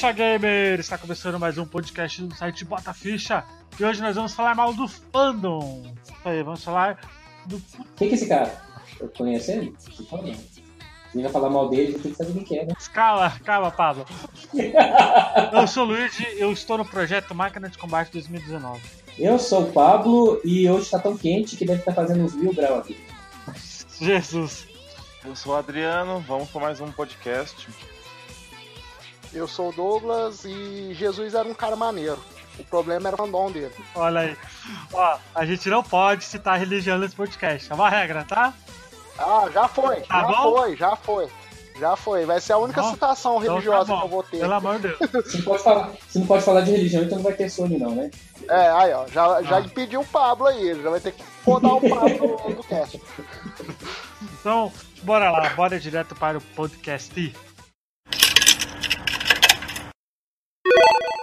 Ficha Gamer! Está começando mais um podcast do site Bota Ficha e hoje nós vamos falar mal do fandom. Isso aí, vamos falar do. Quem que é esse cara? Eu conheço ele? Se vai falar mal dele, tem que saber quem é, né? Calma, calma, Pablo. eu sou o Luigi eu estou no projeto Máquina de Combate 2019. Eu sou o Pablo e hoje está tão quente que deve estar fazendo uns mil graus aqui. Jesus. Eu sou o Adriano, vamos para mais um podcast. Eu sou o Douglas e Jesus era um cara maneiro. O problema era o fandom dele. Olha aí. Ó, a gente não pode citar religião nesse podcast. É uma regra, tá? Ah, já foi. Tá já bom? foi, já foi. Já foi. Vai ser a única Bom, citação Então religiosa tá bom. que eu vou ter. Pelo amor de Deus. Você não pode falar, você não pode falar de religião, então não vai ter Sony não, né? É, aí, ó. Já, já Ah. impediu o Pablo aí. Ele já vai ter que podar o Pablo do, do cast. Então, bora lá, bora direto para o podcast. Thank you.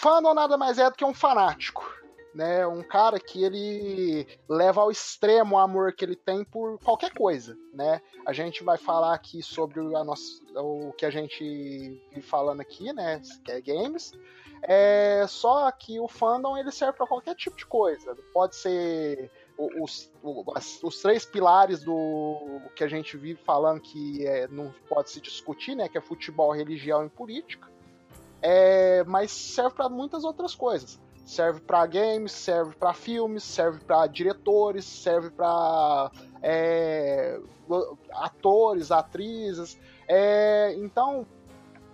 Fandom nada mais é do que um fanático. Né, um cara que ele leva ao extremo o amor que ele tem por qualquer coisa, né? A gente vai falar aqui sobre a nossa, o que a gente falando aqui, né? Que é games. É, só que o fandom ele serve para qualquer tipo de coisa. Pode ser os, o- as- os três pilares do que a gente vive falando que é, não pode se discutir, né? Que é futebol, religião e política. É, mas serve para muitas outras coisas. Serve para games, serve para filmes, serve para diretores, serve para atores, atrizes. É, então,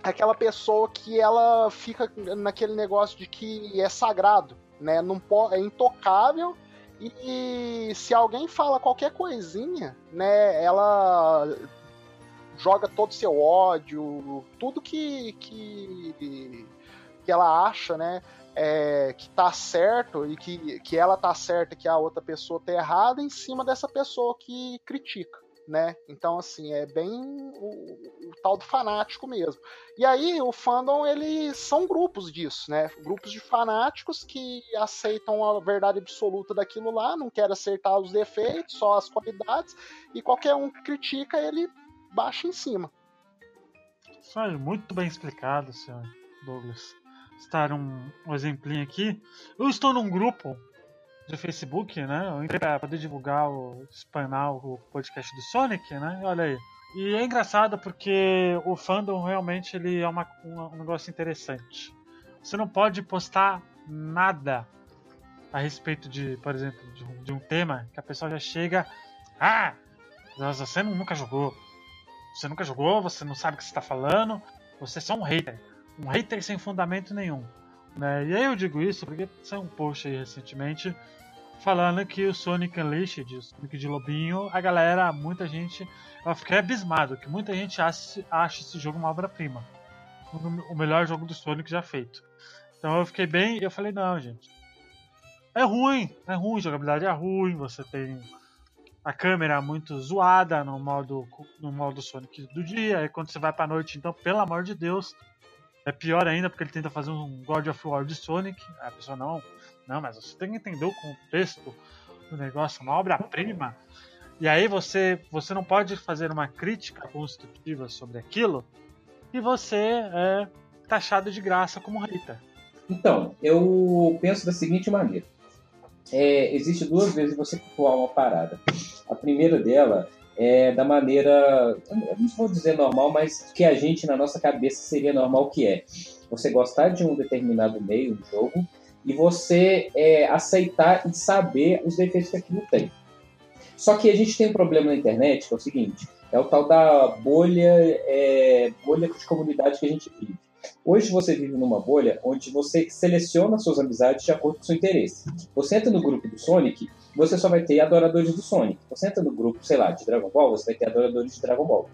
aquela pessoa que ela fica naquele negócio de que é sagrado, né? Não é intocável e se alguém fala qualquer coisinha, né? Ela joga todo o seu ódio, tudo que, que, que ela acha, né? é, que tá certo e que, que ela tá certa que a outra pessoa tá errada em cima dessa pessoa que critica, né? Então, assim, é bem o, o tal do fanático mesmo. E aí, o fandom, eles são grupos disso, né? Grupos de fanáticos que aceitam a verdade absoluta daquilo lá, não querem acertar os defeitos, só as qualidades, e qualquer um que critica, ele baixa em cima. Isso aí, muito bem explicado, senhor Douglas. Citar um, um exemplinho aqui. Eu estou num grupo de Facebook, né? Eu entrei para poder divulgar, o, espanar o podcast do Sonic, né? Olha aí. E é engraçado porque o fandom realmente ele é uma, uma- um negócio interessante. Você não pode postar nada a respeito de, por exemplo, de um, de um tema que a pessoa já chega. Ah, você nu- nunca jogou. Você nunca jogou, você não sabe o que você está falando, você é só um hater. Um hater sem fundamento nenhum. Né? E aí eu digo isso porque saiu um post aí recentemente falando que o Sonic Unleashed, o Sonic de Lobinho, a galera, muita gente, eu fiquei abismado, que muita gente acha, acha esse jogo uma obra-prima. O, melhor jogo do Sonic já feito. Então eu fiquei bem, eu falei, não, gente. É ruim, é ruim, jogabilidade é ruim, você tem a câmera muito zoada no modo, no modo Sonic do dia, e quando você vai pra noite, então, pelo amor de Deus, é pior ainda porque ele tenta fazer um God of War de Sonic. A pessoa não, não, mas você tem que entender o contexto do negócio, uma obra-prima. E aí você, você não pode fazer uma crítica construtiva sobre aquilo e você é taxado de graça como hater. Então, eu penso da seguinte maneira. É, existe duas vezes você cultuar uma parada. A primeira dela é da maneira, não vou dizer normal, mas que a gente na nossa cabeça seria normal que é. Você gostar de um determinado meio, um jogo, e você é, aceitar e saber os defeitos que aquilo tem. Só que a gente tem um problema na internet, que é o seguinte, é o tal da bolha, é, bolha de comunidade que a gente vive. Hoje você vive numa bolha onde você seleciona suas amizades de acordo com o seu interesse. Você entra no grupo do Sonic você só vai ter adoradores do Sonic. Você entra no grupo, sei lá, de Dragon Ball, você vai ter adoradores de Dragon Ball.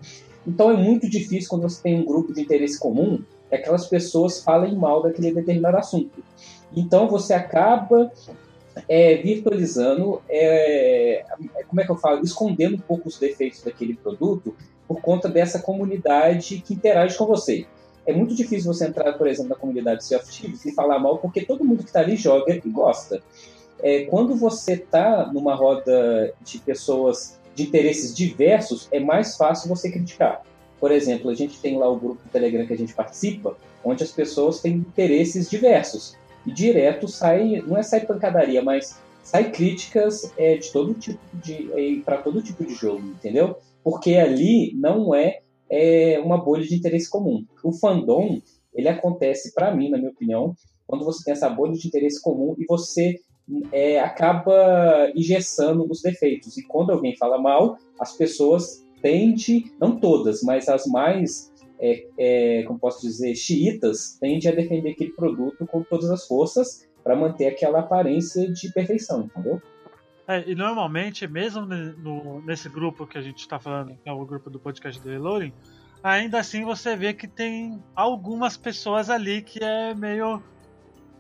Então é muito difícil quando você tem um grupo de interesse comum que aquelas pessoas falem mal daquele determinado assunto. Então você acaba é, virtualizando, é, como é que eu falo, escondendo um pouco os defeitos daquele produto por conta dessa comunidade que interage com você. É muito difícil você entrar, por exemplo, na comunidade Sea of Thieves e falar mal, porque todo mundo que está ali joga e gosta. É, quando você está numa roda de pessoas de interesses diversos, é mais fácil você criticar. Por exemplo, a gente tem lá o grupo do Telegram que a gente participa, onde as pessoas têm interesses diversos. E direto sai, não é sai pancadaria, mas sai críticas é, de todo tipo de é, para todo tipo de jogo, entendeu? Porque ali não é, é uma bolha de interesse comum. O fandom ele acontece para mim, na minha opinião, quando você tem essa bolha de interesse comum e você é, acaba engessando os defeitos. E quando alguém fala mal, as pessoas tendem, não todas, mas as mais é, é, como posso dizer, xiitas, tende a defender aquele produto com todas as forças para manter aquela aparência de perfeição, entendeu? É, e normalmente, mesmo no, nesse grupo que a gente está falando, que é o grupo do podcast do Reloading, ainda assim você vê que tem algumas pessoas ali que é meio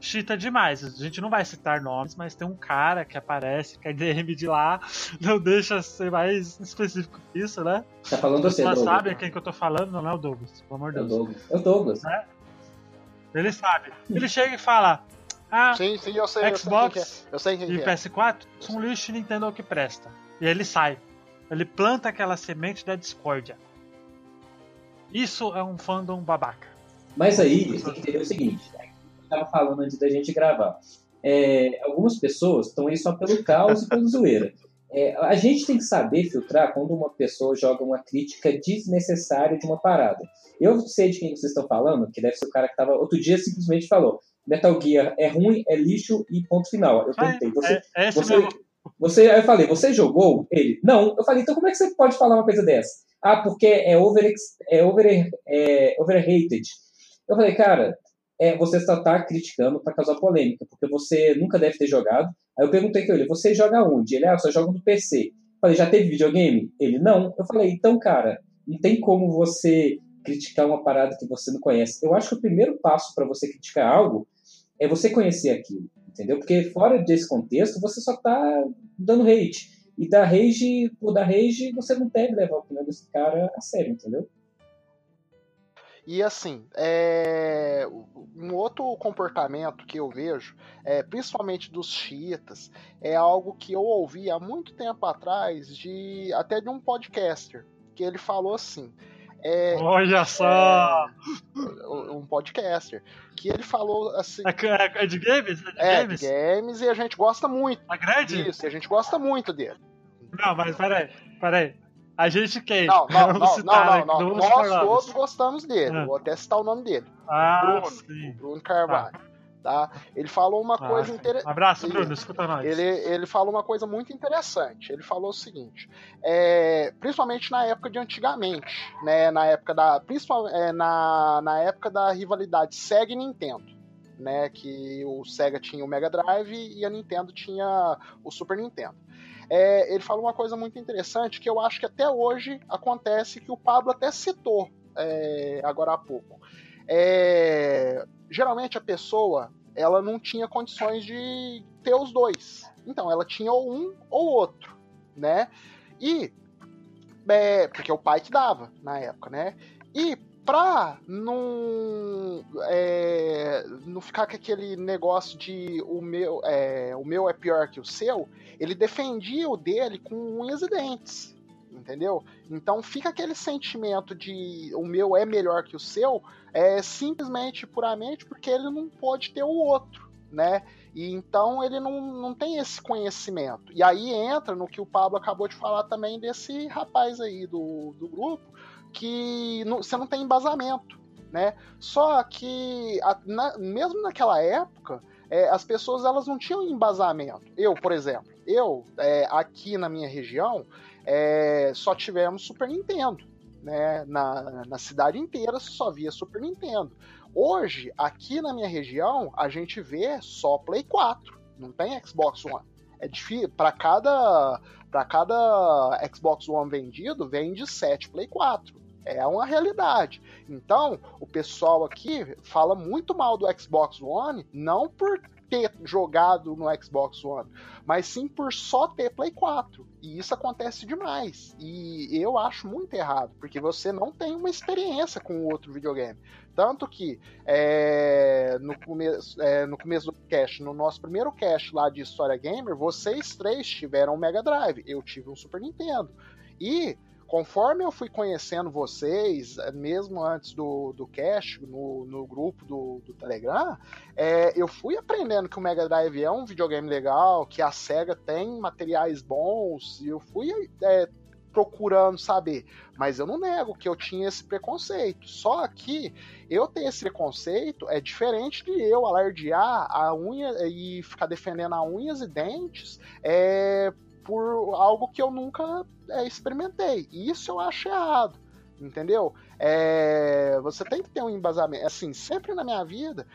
chita demais. A gente não vai citar nomes, mas tem um cara que aparece, que é DM de lá, não deixa ser mais específico que isso, né? Tá falando você, Douglas. sabe quem que eu tô falando, não é o Douglas, pelo amor de Deus. É o Douglas. É o Douglas. Né? Ele sabe. Ele chega e fala: Ah, sim, sim, eu sei, Xbox eu sei quem é. eu sei quem e PS4 é. são lixo e Nintendo é o que presta. E ele sai. Ele planta aquela semente da discórdia. Isso é um fandom babaca. Mas aí, você tem que entender o seguinte: estava falando antes da gente gravar. É, algumas pessoas estão aí só pelo caos e pelo zoeira. É, a gente tem que saber filtrar quando uma pessoa joga uma crítica desnecessária de uma parada. Eu sei de quem vocês estão falando, que deve ser o cara que estava outro dia simplesmente falou: Metal Gear é ruim, é lixo e ponto final. Eu perguntei, você, é, é você, você, aí eu falei, você jogou? Ele, não. Eu falei, então como é que você pode falar uma coisa dessa? Ah, porque é over, é over, é overrated. Eu falei, cara, é, você só está criticando para causar polêmica, porque você nunca deve ter jogado. Aí eu perguntei para ele, você joga onde? Ele, ah, só joga no PC. Eu falei, já teve videogame? Ele, não. Eu falei, então, cara, não tem como você criticar uma parada que você não conhece. Eu acho que o primeiro passo para você criticar algo é você conhecer aquilo, entendeu? Porque fora desse contexto, você só está dando hate. E da rage, por dar rage, você não deve levar a opinião desse cara a sério, entendeu? E assim, é... um outro comportamento que eu vejo, é, principalmente dos xiitas, é algo que eu ouvi há muito tempo atrás, de até de um podcaster, que ele falou assim. É, Olha só! É, um podcaster. Que ele falou assim. É, é, é de games? É, de, é games? games e a gente gosta muito. A grande? Isso, a gente gosta muito dele. Não, mas peraí, peraí. A gente quem? Não, não, não, citar, não, não, não. Nós todos gostamos dele. Ah. Vou até citar o nome dele. Ah, Bruno, sim. Bruno Carvalho. Ah. Tá? Ele falou uma ah, coisa interessante. Um abraço, Bruno, ele, escuta nós. Ele, ele falou uma coisa muito interessante. Ele falou o seguinte: é, principalmente na época de antigamente, né? Na época da. Principalmente é, na, na época da rivalidade Sega e Nintendo. Né, que o Sega tinha o Mega Drive e a Nintendo tinha o Super Nintendo é, ele falou uma coisa muito interessante que eu acho que até hoje acontece, que o Pablo até citou é, agora há pouco. É, geralmente a pessoa ela não tinha condições de ter os dois. Então ela tinha ou um ou outro, né? E é, porque é o pai que dava na época, né? E pra não, é, não ficar com aquele negócio de o meu, é, o meu é pior que o seu, ele defendia o dele com unhas e dentes. Entendeu? Então fica aquele sentimento de o meu é melhor que o seu, é simplesmente puramente porque ele não pode ter o outro, né? E então ele não, não tem esse conhecimento. E aí entra no que o Pablo acabou de falar também desse rapaz aí do, do grupo, que não, você não tem embasamento, né? Só que a, na, mesmo naquela época, é, as pessoas elas não tinham embasamento. Eu, por exemplo, eu é, aqui na minha região é, só tivemos Super Nintendo. Né, na, na cidade inteira só via Super Nintendo. Hoje, aqui na minha região, a gente vê só Play 4, não tem Xbox One. É difícil. Para cada, para cada Xbox One vendido, vende 7 Play 4. É uma realidade. Então, o pessoal aqui fala muito mal do Xbox One, não por ter jogado no Xbox One, mas sim por só ter Play 4. E isso acontece demais. E eu acho muito errado, porque você não tem uma experiência com o outro videogame. Tanto que é, no, começo, é, no começo do cast, no nosso primeiro cast lá de História Gamer, vocês três tiveram um Mega Drive, eu tive um Super Nintendo. E conforme eu fui conhecendo vocês, eh, mesmo antes do, do cast, no, no grupo do, do Telegram, é, eu fui aprendendo que o Mega Drive é um videogame legal, que a SEGA tem materiais bons, e eu fui é, procurando saber. Mas eu não nego que eu tinha esse preconceito. Só que eu ter esse preconceito é diferente de eu alardear a unha e ficar defendendo a unhas e dentes é, por algo que eu nunca é, experimentei. E isso eu acho errado. Entendeu? É, você tem que ter um embasamento. Assim, sempre na minha vida,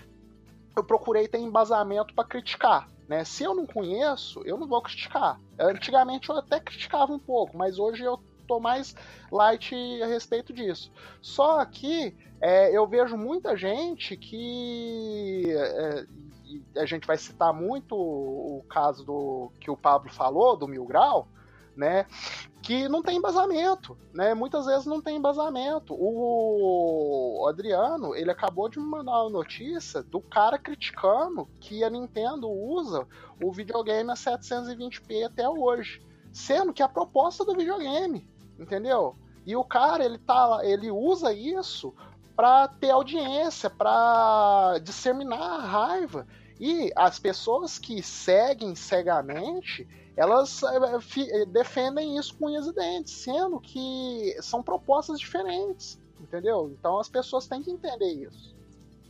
eu procurei ter embasamento para criticar. Né? Se eu não conheço, eu não vou criticar. Antigamente eu até criticava um pouco, mas hoje eu tô mais light a respeito disso. Só que é, eu vejo muita gente que. É, a gente vai citar muito o caso do que o Pablo falou, do Mil Grau, né? Que não tem embasamento, né? Muitas vezes não tem embasamento. O Adriano, ele acabou de me mandar uma notícia do cara criticando que a Nintendo usa o videogame a 720p até hoje, sendo que a proposta do videogame, entendeu? E o cara, ele tá, ele usa isso para ter audiência, para disseminar a raiva. E as pessoas que seguem cegamente, elas é, defendem isso com unhas e dentes, sendo que são propostas diferentes, entendeu? Então as pessoas têm que entender isso.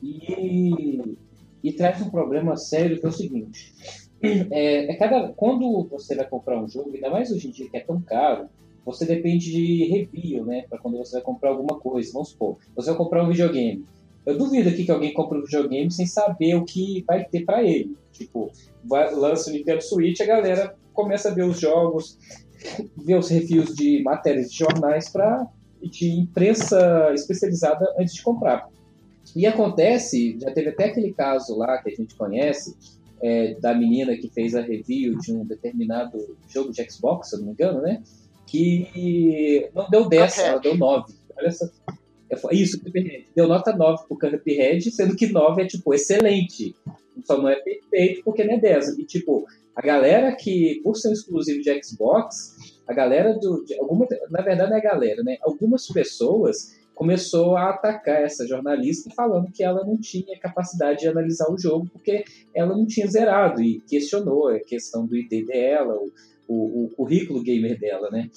E, e traz um problema sério que é o seguinte: é, é cada, quando você vai comprar um jogo, ainda mais hoje em dia que é tão caro, você depende de review, né? Para quando você vai comprar alguma coisa. Vamos supor, você vai comprar um videogame. Eu duvido aqui que alguém compre um videogame sem saber o que vai ter para ele. Tipo, vai, lança o Nintendo Switch, a galera começa a ver os jogos, ver os reviews de matérias de jornais para de imprensa especializada antes de comprar. E acontece, já teve até aquele caso lá que a gente conhece, é, da menina que fez a review de um determinado jogo de Xbox, se eu não me engano, né? Que não deu 10, ela deu 9. Olha essa. Isso, deu nota 9 pro Cuphead, sendo que 9 é, tipo, excelente. Só não é perfeito porque não é 10. E, tipo, a galera que, por ser um exclusivo de Xbox, a galera do. Alguma, na verdade, não é a galera, né? Algumas pessoas começou a atacar essa jornalista falando que ela não tinha capacidade de analisar o jogo porque ela não tinha zerado e questionou a questão do ID dela, o, o, o currículo gamer dela, né?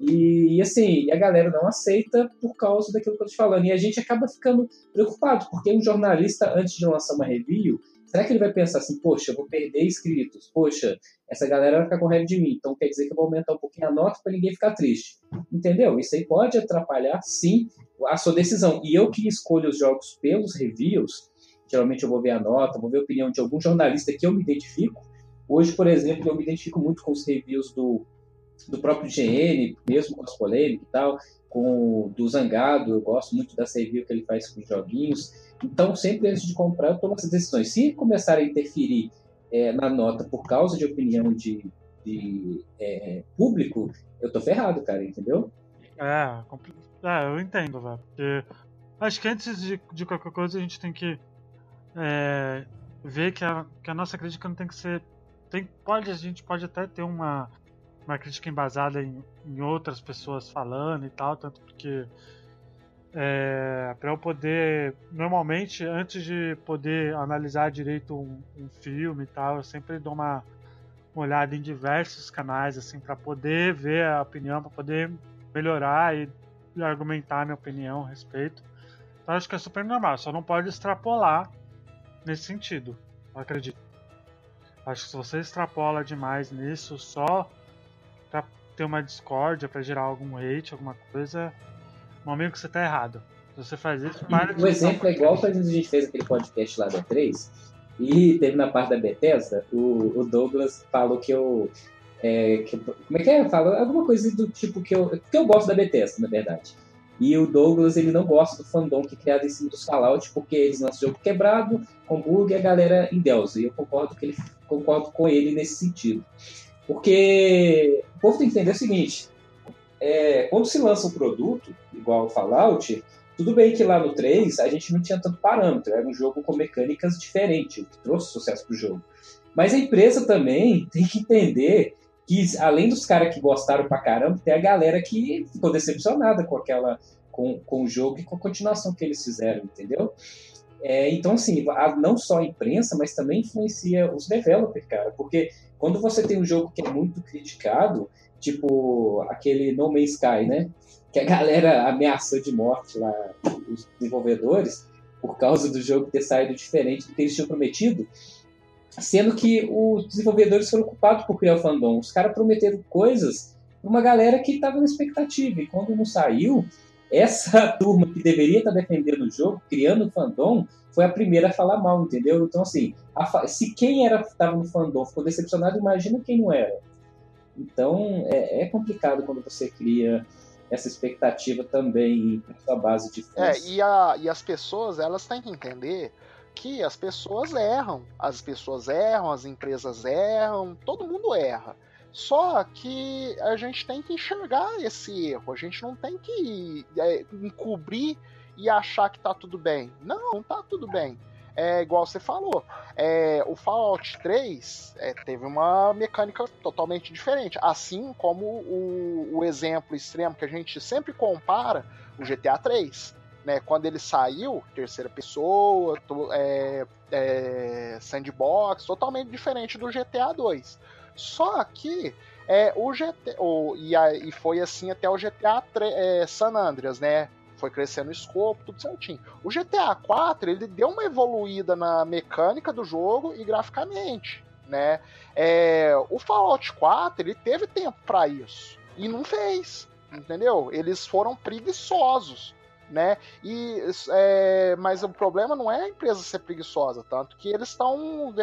E, assim, a galera não aceita por causa daquilo que eu tô te falando. E a gente acaba ficando preocupado, porque um jornalista, antes de lançar uma review, Será que ele vai pensar assim, poxa, eu vou perder inscritos, poxa, essa galera vai ficar raiva de mim, então quer dizer que eu vou aumentar um pouquinho a nota para ninguém ficar triste. Entendeu? Isso aí pode atrapalhar, sim, a sua decisão. E eu que escolho os jogos pelos reviews, geralmente eu vou ver a nota, vou ver a opinião de algum jornalista que eu me identifico. Hoje, por exemplo, eu me identifico muito com os reviews do, do próprio GN, mesmo com as polêmicas e tal, com do Zangado, eu gosto muito da review que ele faz com os joguinhos. Então, sempre antes de comprar, eu tomo essas decisões. Se começar a interferir é, na nota por causa de opinião de, de é, público, eu tô ferrado, cara, entendeu? É, é eu entendo, velho. Porque acho que antes de, de, qualquer coisa a gente tem que é, ver que a, que a nossa crítica não tem que ser. Tem, pode, a gente pode até ter uma, uma crítica embasada em, em outras pessoas falando e tal, tanto porque é, para eu poder. Normalmente, antes de poder analisar direito um, um filme e tal, eu sempre dou uma, uma olhada em diversos canais, assim, para poder ver a opinião, para poder melhorar e, e argumentar minha opinião a respeito. Então, acho que é super normal, só não pode extrapolar nesse sentido, eu acredito. Acho que se você extrapola demais nisso só ter uma discórdia, para gerar algum hate, alguma coisa, meu amigo, você tá errado. Se você faz isso, para O exemplo é igual quando a gente fez aquele podcast lá da 3, E teve na parte da Bethesda, o, o Douglas falou que eu. É, que, como é que é? Falou alguma coisa do tipo que eu. Que eu gosto da Bethesda, na verdade. E o Douglas, ele não gosta do fandom que é criado em cima dos Fallout, porque eles lançam jogo quebrado, com bug e a galera em Deus. E eu concordo, que ele, concordo com ele nesse sentido. Porque o povo tem que entender o seguinte: é, quando se lança um produto, igual o Fallout, tudo bem que lá no 3 a gente não tinha tanto parâmetro, era um jogo com mecânicas diferentes, o que trouxe sucesso pro jogo. Mas a empresa também tem que entender que, além dos caras que gostaram pra caramba, tem a galera que ficou decepcionada com aquela. Com, com o jogo e com a continuação que eles fizeram, entendeu? É, então, assim, não só a imprensa, mas também influencia os developers, cara, porque quando você tem um jogo que é muito criticado, tipo aquele No Man's Sky, né? Que a galera ameaçou de morte lá, os desenvolvedores, por causa do jogo ter saído diferente do que eles tinham prometido, sendo que os desenvolvedores foram culpados por criar o fandom. Os caras prometeram coisas para uma galera que estava na expectativa, e quando não saiu, essa turma que deveria estar tá defendendo o jogo, criando o fandom, foi a primeira a falar mal, entendeu? Então, assim, se quem era estava no fandom ficou decepcionado, imagina quem não era. Então é, é complicado quando você cria essa expectativa também para sua base de fãs. É, e, a, e as pessoas, elas têm que entender que as pessoas erram. As pessoas erram, as empresas erram, todo mundo erra. Só que a gente tem que enxergar esse erro. A gente não tem que é, encobrir e achar que tá tudo bem. Não, não tá tudo bem é igual você falou. É, o Fallout 3 é, teve uma mecânica totalmente diferente. Assim como o, o, exemplo extremo que a gente sempre compara, o GTA 3. Né, quando ele saiu, terceira pessoa, to, é, é sandbox, totalmente diferente do GTA 2. Só que é, o GTA, o, e, a, e foi assim até o GTA 3, é, San Andreas, né? foi crescendo o escopo, tudo certinho. O GTA 4 ele deu uma evoluída na mecânica do jogo e graficamente, né? É, o Fallout 4 ele teve tempo para isso e não fez, entendeu? Eles foram preguiçosos, né? E é, mas o problema não é a empresa ser preguiçosa, tanto que eles estão,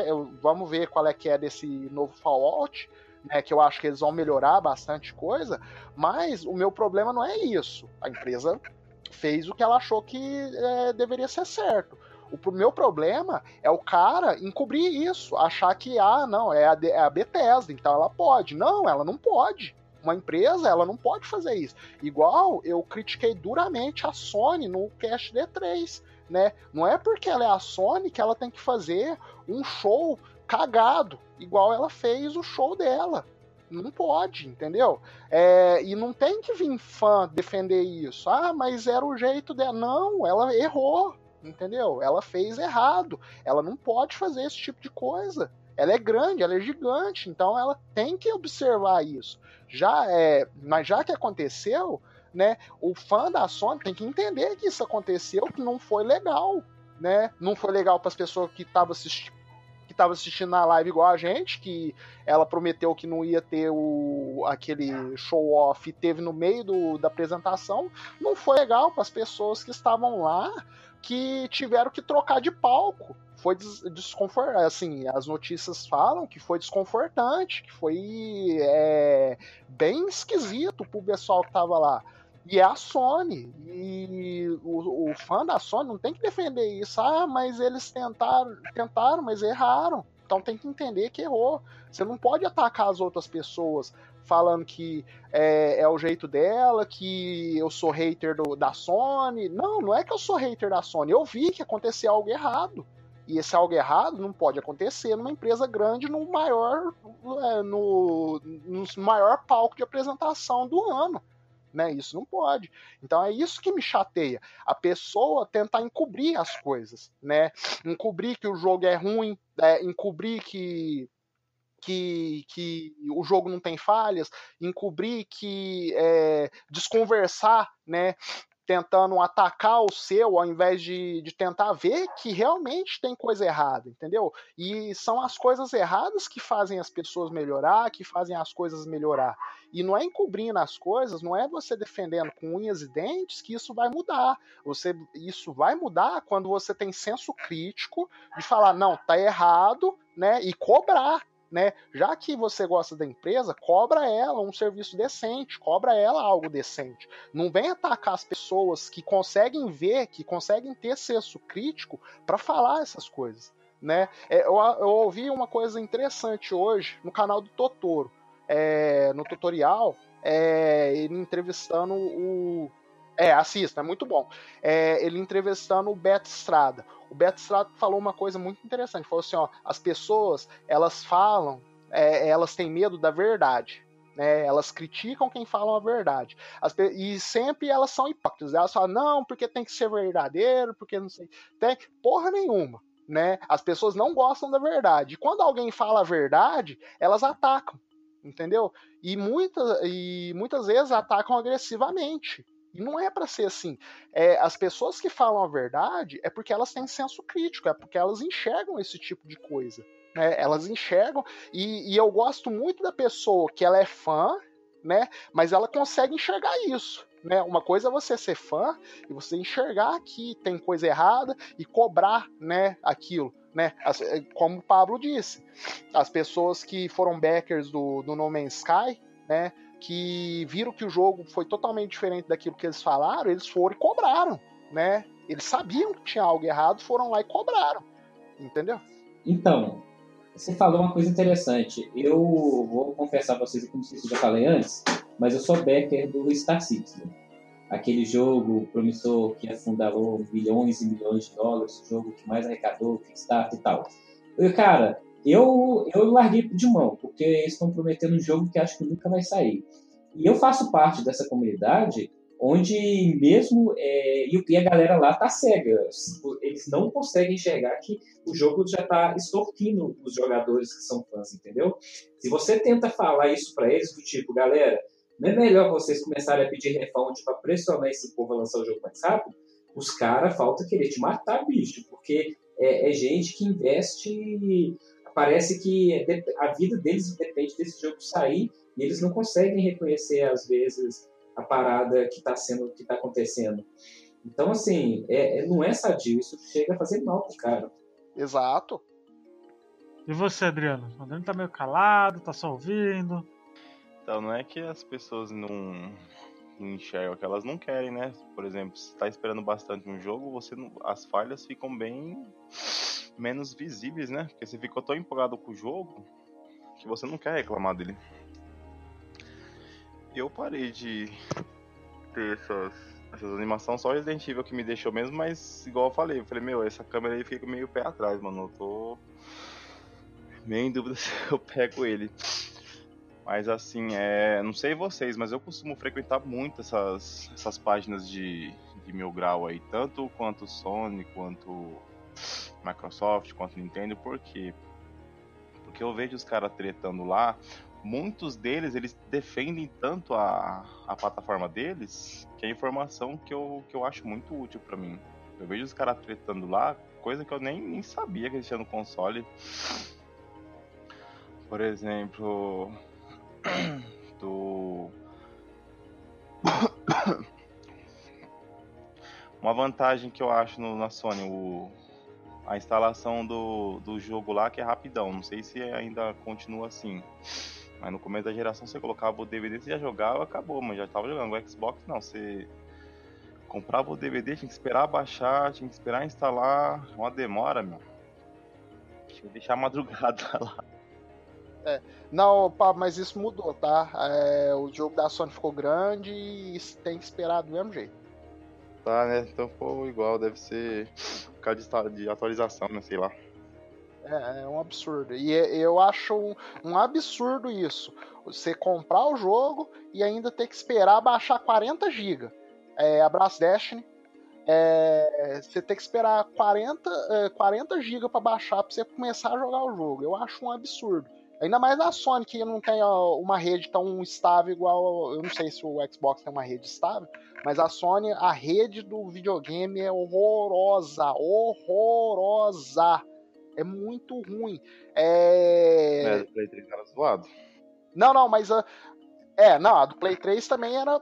vamos ver qual é que é desse novo Fallout. Né, que eu acho que eles vão melhorar bastante coisa, mas o meu problema não é isso. A empresa fez o que ela achou que é, deveria ser certo. O meu problema é o cara encobrir isso, achar que, ah, não, é a, é a Bethesda, então ela pode. Não, ela não pode. Uma empresa, ela não pode fazer isso. Igual eu critiquei duramente a Sony no Cast D3, né? Não é porque ela é a Sony que ela tem que fazer um show cagado, igual ela fez o show dela. Não pode, entendeu? É, e não tem que vir fã defender isso. Ah, mas era o jeito dela. Não, ela errou, entendeu? Ela fez errado. Ela não pode fazer esse tipo de coisa. Ela é grande, ela é gigante, então ela tem que observar isso. Já é, mas já que aconteceu, né? O fã da Sony tem que entender que isso aconteceu, que não foi legal, né? Não foi legal para as pessoas que estavam assistindo estava assistindo na live igual a gente, que ela prometeu que não ia ter o, aquele show-off e teve no meio do, da apresentação, não foi legal para as pessoas que estavam lá, que tiveram que trocar de palco. Foi des desconfortante, assim, as notícias falam que foi desconfortante, que foi é, bem esquisito pro pessoal que tava lá. E é a Sony. E o, o, fã da Sony não tem que defender isso. Ah, mas eles tentaram, tentaram, mas erraram. Então tem que entender que errou. Você não pode atacar as outras pessoas falando que é, é o jeito dela, que eu sou hater do, da Sony. Não, não é que eu sou hater da Sony. Eu vi que aconteceu algo errado. E esse algo errado não pode acontecer numa empresa grande no maior, é, no, no maior palco de apresentação do ano né? Isso não pode. Então é isso que me chateia. A pessoa tentar encobrir as coisas, né? Encobrir que o jogo é ruim, é, encobrir que que, que, o jogo não tem falhas, encobrir que é, desconversar, né? Tentando atacar o seu, ao invés de, de tentar ver que realmente tem coisa errada, entendeu? E são as coisas erradas que fazem as pessoas melhorar, que fazem as coisas melhorar. E não é encobrindo as coisas, não é você defendendo com unhas e dentes que isso vai mudar. Você, isso vai mudar quando você tem senso crítico de falar, não, tá errado, né? E cobrar né? Já que você gosta da empresa, cobra ela um serviço decente, cobra ela algo decente. Não vem atacar as pessoas que conseguem ver, que conseguem ter senso crítico para falar essas coisas, né? É, eu, eu, ouvi uma coisa interessante hoje no canal do Totoro, é, no tutorial, é, ele entrevistando o é, assista, é muito bom. É, ele entrevistando o Beto Estrada. O Beto Estrada falou uma coisa muito interessante. Falou assim: ó, as pessoas elas falam, é, elas têm medo da verdade. Né, elas criticam quem fala a verdade. As, e sempre elas são hipócritas. Elas falam, não, porque tem que ser verdadeiro, porque não sei. Tem porra nenhuma. Né? As pessoas não gostam da verdade. E quando alguém fala a verdade, elas atacam. Entendeu? E, muita, e muitas vezes atacam agressivamente. E não é para ser assim. É, as pessoas que falam a verdade é porque elas têm senso crítico, é porque elas enxergam esse tipo de coisa. Né? Elas enxergam, e, e eu gosto muito da pessoa que ela é fã, né? Mas ela consegue enxergar isso. Né? Uma coisa é você ser fã e você enxergar que tem coisa errada e cobrar né, aquilo. Né? As, é, como o Pablo disse, as pessoas que foram backers do, do No Man's Sky, né? Que viram que o jogo foi totalmente diferente daquilo que eles falaram, eles foram e cobraram, né? Eles sabiam que tinha algo errado, foram lá e cobraram, entendeu? Então, você falou uma coisa interessante. Eu vou confessar pra vocês, como eu já falei antes, mas eu sou backer do Star Citizen. Aquele jogo promissor que afundou milhões e milhões de dólares, o jogo que mais arrecadou, Kickstarter e tal. E, cara, eu, eu larguei de mão, porque eles estão prometendo um jogo que acho que nunca vai sair. E eu faço parte dessa comunidade onde mesmo é, e a galera lá tá cega. Eles não conseguem enxergar que o jogo já tá extorquindo os jogadores que são fãs, entendeu? Se você tenta falar isso para eles, do tipo, galera, não é melhor vocês começarem a pedir refund para pressionar esse povo a lançar o jogo mais rápido? Os caras falta querer te matar, bicho, porque é, é gente que investe parece que a vida deles depende desse jogo sair e eles não conseguem reconhecer às vezes a parada que está sendo que está acontecendo. Então assim é, é, não é sadio isso chega a fazer mal pro cara. Exato. E você Adriano? O Adriano tá meio calado tá só ouvindo. Então não é que as pessoas não não enxergam que elas não querem, né? Por exemplo, se está esperando bastante um jogo, você não, as falhas ficam bem menos visíveis, né? Porque você ficou tão empolgado com o jogo que você não quer reclamar dele. Eu parei de ter essas, essas animações, só Resident Evil que me deixou mesmo, mas igual eu falei, eu falei, meu, essa câmera aí fica meio pé atrás, mano. Eu tô meio em dúvida se eu pego ele. Mas assim, é, não sei vocês, mas eu costumo frequentar muito essas, essas páginas de, de mil grau aí, tanto quanto Sony, quanto Microsoft quanto Nintendo, por quê? Porque eu vejo os caras tretando lá, muitos deles eles defendem tanto a, a plataforma deles que é informação que eu, que eu acho muito útil para mim. Eu vejo os caras tretando lá, coisa que eu nem, nem sabia que existia no console. Por exemplo, do. Uma vantagem que eu acho no, na Sony, o, a instalação do, do jogo lá que é rapidão. Não sei se ainda continua assim. Mas no começo da geração você colocava o DVD, você já jogava, acabou, mas já estava jogando. O Xbox não, você comprava o DVD, tinha que esperar baixar, tinha que esperar instalar. Uma demora, meu. Tinha que deixar a madrugada lá. É. Não, pá, mas isso mudou, tá? É, o jogo da Sony ficou grande e tem que esperar do mesmo jeito. Tá, né? Então ficou igual, deve ser por causa de atualização, né? Sei lá. É, é um absurdo. E é, eu acho um, um, absurdo isso. Você comprar o jogo e ainda ter que esperar baixar 40 GB. É, abraço Destiny. É, você tem que esperar 40, 40 GB para baixar para você começar a jogar o jogo. Eu acho um absurdo. Ainda mais na Sony, que não tem uma rede tão estável igual. Eu não sei se o Xbox tem uma rede estável, mas a Sony, a rede do videogame é horrorosa. Horrorosa. É muito ruim. É. É, do Play 3 era zoado. Não, não, mas. a- É, não, a do Play 3 também era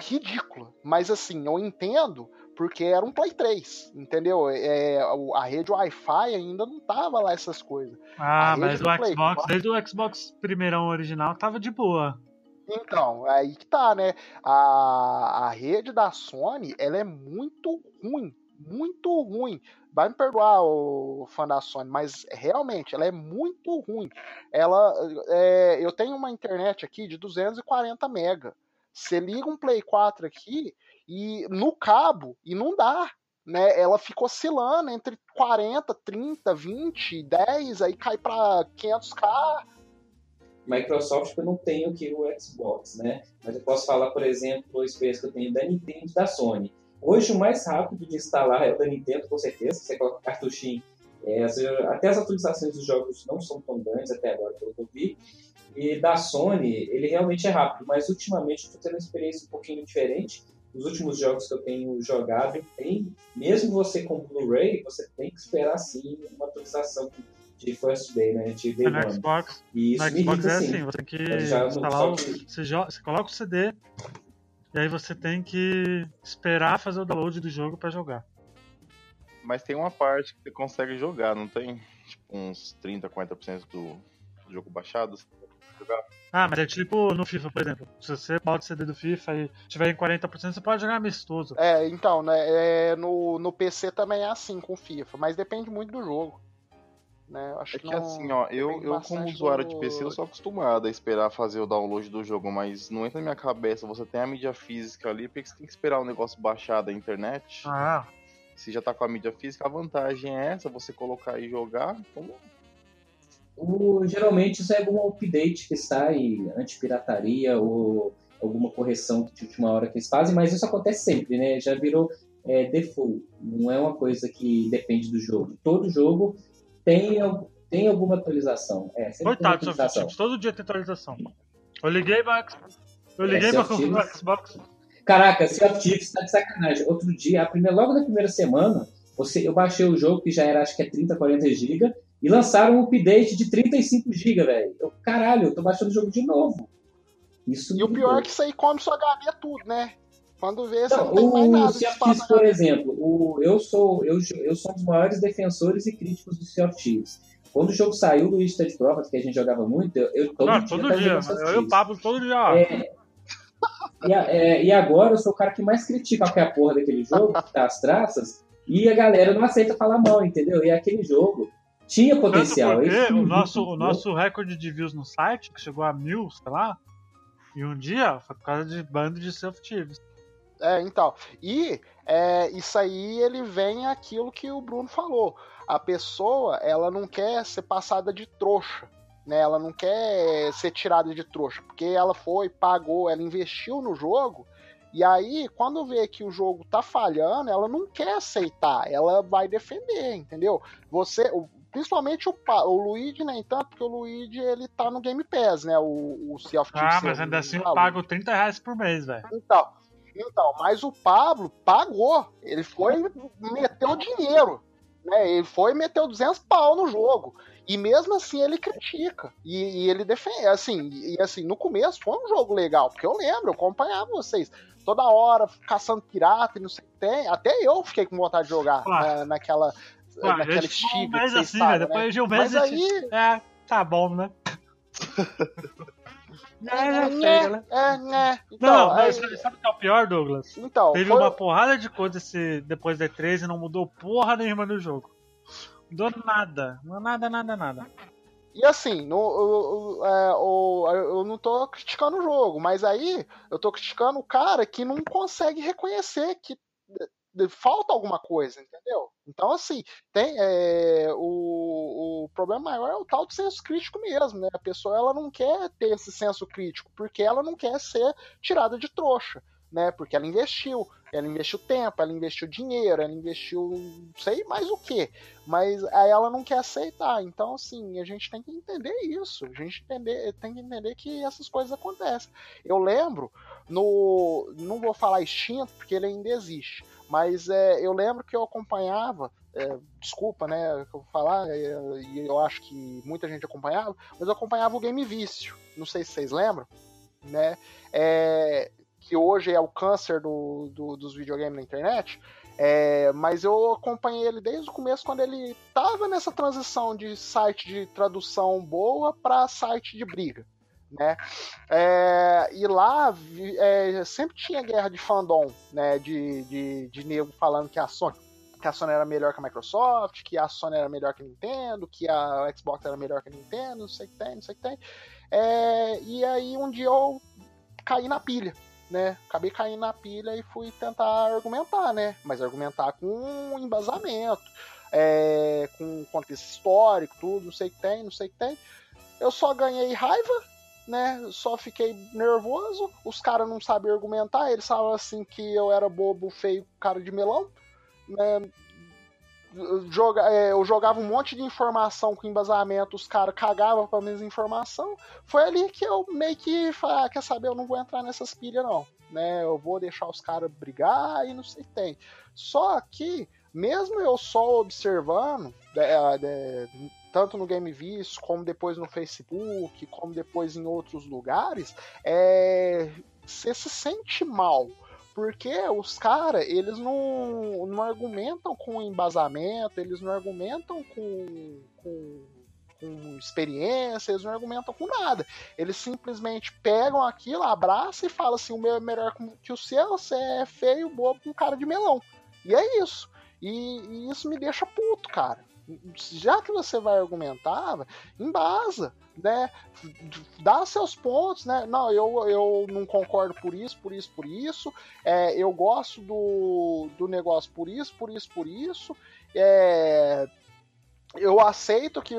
ridícula. Mas assim, eu entendo porque era um Play 3, entendeu? É, a rede Wi-Fi ainda não tava lá essas coisas. Ah, mas o Play Xbox, desde o Xbox primeirão original, tava de boa. Então, aí que tá, né? A, a rede da Sony, ela é muito ruim. Muito ruim. Vai me perdoar, o fã da Sony, mas realmente, ela é muito ruim. Ela, é, eu tenho uma internet aqui de 240 mega. Você liga um Play 4 aqui e no cabo e não dá. Né, ela fica oscilando entre 40, 30, 20, 10, aí cai pra 500k. Microsoft eu não tenho que o Xbox, né? Mas eu posso falar, por exemplo, a experiência que eu tenho da Nintendo e da Sony. Hoje o mais rápido de instalar é o da Nintendo, com certeza. Você coloca cartuchinho. É, até as atualizações dos jogos não são tão grandes até agora, pelo que eu vi. E da Sony, ele realmente é rápido, mas ultimamente estou tendo uma experiência um pouquinho diferente. Os últimos jogos que eu tenho jogado, tem, mesmo você com Blu-ray, você tem que esperar sim uma atualização de First Day, né? De Day no One. Xbox, E isso no Xbox irrita, é sim. assim, você tem que no- instalar o. que- Você, coloca o CD e aí você tem que esperar fazer o download do jogo pra jogar. Mas tem uma parte que você consegue jogar, não tem? Tipo, uns 30, 40% do jogo baixado. você Ah, mas é tipo no FIFA, por exemplo. Se você bota o CD do FIFA e tiver em 40%, você pode jogar amistoso. É, então, né? é, no, no PC também é assim com FIFA, mas depende muito do jogo. Né? Eu Acho É que não- assim, ó, eu, eu como usuário do- de PC, eu sou acostumado a esperar fazer o download do jogo, mas não entra na minha cabeça, você tem a mídia física ali, por que que você tem que esperar o negócio baixar da internet? Ah, Se já tá com a mídia física, a vantagem é essa, você colocar e jogar, então O, geralmente isso é algum update que sai, anti-pirataria ou alguma correção de última hora que eles fazem, mas isso acontece sempre, né? Já virou é, default. Não é uma coisa que depende do jogo. Todo jogo tem, tem alguma atualização. É, coitado tem atualização. Soft Todo dia tem atualização. Eu liguei pro X- Eu liguei É, Soft meu Thieves. Xbox. Caraca, Sea of Thieves tá de sacanagem. Outro dia, a primeira, logo na primeira semana, você, eu baixei o jogo que já era acho que é 30, 40 GB e lançaram um update de 35 GB, velho. Eu, Caralho, eu tô baixando o jogo de novo. Isso E o pior é que isso aí come sua HD tudo, né? Quando vê, você não, tem mais o nada Sea Thieves, espaço. por exemplo, o, eu, sou, eu, eu sou um dos maiores defensores e críticos do Sea of Thieves. Quando o jogo saiu, o Luiz está de prova, que a gente jogava muito, eu, eu todo Não, dia todo dia. Sea Eu e o. Pablo todo dia. É, e, a- é, e agora eu sou o cara que mais critica qualquer porra daquele jogo, que tá as traças, e a galera não aceita falar mal, entendeu? E aquele jogo tinha potencial. é porque o nosso, o nosso recorde de views no site, que chegou a mil, sei lá, e um dia foi por causa de bando de Thieves. É, então. E é, isso aí ele vem aquilo que o Bruno falou. A pessoa, ela não quer ser passada de trouxa. Né? Ela não quer ser tirada de trouxa. Porque ela foi, pagou, ela investiu no jogo. E aí, quando vê que o jogo tá falhando, ela não quer aceitar. Ela vai defender, entendeu? Você. o- Principalmente o, o Luigi, nem tanto, porque o Luigi ele tá no Game Pass, né? O, o Sea of Thieves. Ah, mas ainda assim eu pago 30 reais por mês, velho. Então, então, mas o Pablo pagou. Ele foi e meteu dinheiro. Né? Ele foi e meteu 200 pau no jogo. E mesmo assim ele critica. E, e ele defende. Assim, e assim, no começo foi um jogo legal. Porque eu lembro, eu acompanhava vocês. Toda hora caçando pirata e não sei o que tem. Até eu fiquei com vontade de jogar Claro. né, naquela, Naquela estiga que mês vocês assim, estavam, velho. Depois né? Mas aí. É, tá bom, né? é, né? é, né? Então, Não, aí- mas sabe, sabe o que é o pior, Douglas? então Teve foi- uma porrada de coisa esse, depois da E3 e não mudou porra nenhuma no jogo. Mudou nada. Nada, nada, nada. E assim, no, o- é, o- eu não tô criticando o jogo, mas aí eu tô criticando o cara que não consegue reconhecer que falta alguma coisa, entendeu? Então, assim, tem é, o, o problema maior é o tal do senso crítico mesmo, né? A pessoa ela não quer ter esse senso crítico, porque ela não quer ser tirada de trouxa. né? Porque ela investiu, ela investiu tempo, ela investiu dinheiro, ela investiu sei mais o que, mas aí ela não quer aceitar. Então, assim, a gente tem que entender isso, a gente entender, tem que entender que essas coisas acontecem. Eu lembro no, não vou falar extinto porque ele ainda existe, mas é, eu lembro que eu acompanhava é, desculpa, né, que eu vou falar, é, e eu acho que muita gente acompanhava, mas eu acompanhava o Game Vício, não sei se vocês lembram, né, é, que hoje é o câncer do, do dos videogames na internet, é, mas eu acompanhei ele desde o começo, quando ele estava nessa transição de site de tradução boa para site de briga. Né? É, e lá é, sempre tinha guerra de fandom, né? De, de, de nego falando que a Sony que a Sony era melhor que a Microsoft, que a Sony era melhor que a Nintendo, que a Xbox era melhor que a Nintendo, não sei o que tem, não sei o que tem. É, e aí um dia eu caí na pilha, né? Acabei caindo na pilha e fui tentar argumentar, né? Mas argumentar com embasamento, é, com contexto histórico, tudo, não sei o que tem, não sei o que tem. Eu só ganhei raiva, né? Só fiquei nervoso. Os caras não sabem argumentar, eles falavam assim que eu era bobo, feio, cara de melão né, joga, é, eu jogava um monte de informação com embasamento, os caras cagavam pra mesma informação. Foi ali que eu meio que falei, ah, quer saber, eu não vou entrar nessas pilhas não. Né, eu vou deixar os caras brigar e não sei o que tem. Só que, mesmo eu só observando, é, é, tanto no Game Vis, como depois no Facebook, como depois em outros lugares, é, você se sente mal porque os caras, eles não, não argumentam com embasamento, eles não argumentam com, com, com experiência, eles não argumentam com nada. Eles simplesmente pegam aquilo, abraçam e falam assim: o meu é melhor que o seu, você é feio, bobo, com cara de melão. E é isso. E, e isso me deixa puto, cara já que você vai argumentar, embasa, né? Dá seus pontos, né? Não, eu, eu não concordo por isso, por isso, por isso. É, eu gosto do, do negócio por isso, por isso, por isso. É, eu aceito que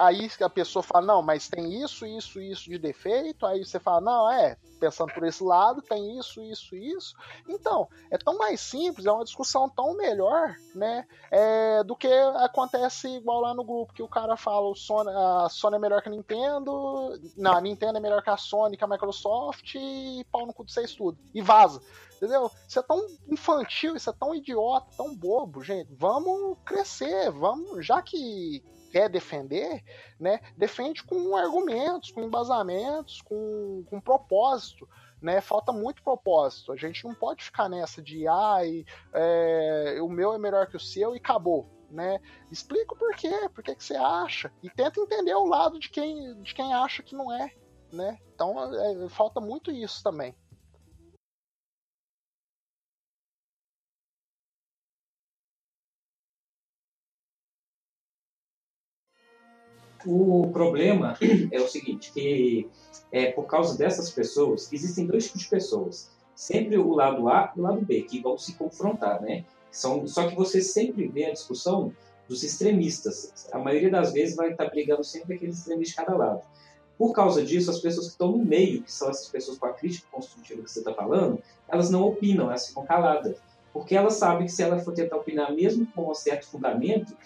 aí a pessoa fala, não, mas tem isso, isso, isso de defeito, aí você fala, não, é, pensando por esse lado, tem isso, isso, isso. Então, é tão mais simples, é uma discussão tão melhor, né, é, do que acontece igual lá no grupo, que o cara fala, o Sony, a Sony é melhor que a Nintendo, não, a Nintendo é melhor que a Sony, que a Microsoft, e pau no cu de vocês tudo, e vaza. Entendeu? Isso é tão infantil, isso é tão idiota, tão bobo, gente. Vamos crescer, vamos, já que quer defender, né, defende com argumentos, com embasamentos, com, com propósito. Né, falta muito propósito. A gente não pode ficar nessa de ai, é, o meu é melhor que o seu e acabou. Né? Explica o porquê, por que você acha. E tenta entender o lado de quem, de quem acha que não é. Né? Então é, falta muito isso também. O problema é o seguinte, que é, por causa dessas pessoas, existem dois tipos de pessoas. Sempre o lado A e o lado B, que vão se confrontar, né? São, só que você sempre vê a discussão dos extremistas. A maioria das vezes vai estar brigando sempre aqueles extremistas de cada lado. Por causa disso, as pessoas que estão no meio, que são essas pessoas com a crítica construtiva que você está falando, elas não opinam, elas ficam caladas. Porque elas sabem que se ela for tentar opinar, mesmo com um certo fundamento,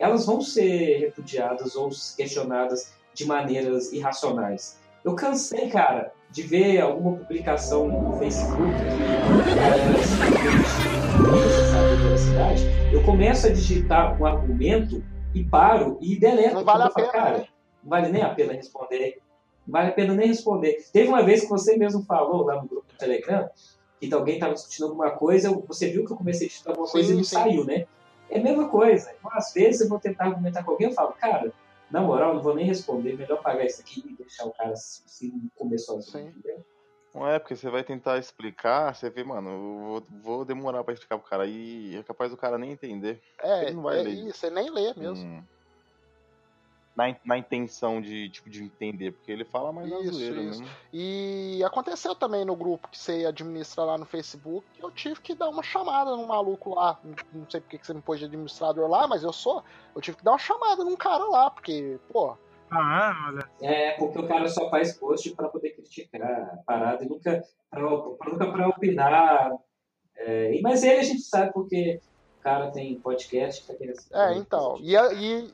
elas vão ser repudiadas ou questionadas de maneiras irracionais. Eu cansei, cara, de ver alguma publicação no Facebook que eu começo a digitar um argumento e paro e deleto. Não vale a pena. Cara, né? não vale nem a pena responder. Não vale a pena nem responder. Teve uma vez que você mesmo falou lá no grupo do Telegram que alguém estava discutindo alguma coisa, você viu que eu comecei a digitar alguma coisa sim, e não sim. saiu, né? É a mesma coisa. Então, às vezes eu vou tentar argumentar com alguém e falo, cara, na moral, não vou nem responder, melhor pagar isso aqui e deixar o cara assim comer sozinho, entendeu? Não é, porque você vai tentar explicar, você vê, mano, eu vou, vou demorar pra explicar pro cara e é capaz do cara nem entender. É, ele não vai é ler. isso, você nem lê mesmo. Hum na, na intenção de, tipo, de entender, porque ele fala mais isso, zoeira isso. Mesmo. E aconteceu também no grupo que você administra lá no Facebook, eu tive que dar uma chamada num maluco lá, não sei porque que você me pôs de administrador lá, mas eu sou, eu tive que dar uma chamada num cara lá, porque, pô, Ah, olha. É, porque o cara só faz post para poder criticar a parada e nunca para nunca pra opinar. É, e- mas ele a gente sabe porque o cara tem podcast que tá querendo. É, então. E, e,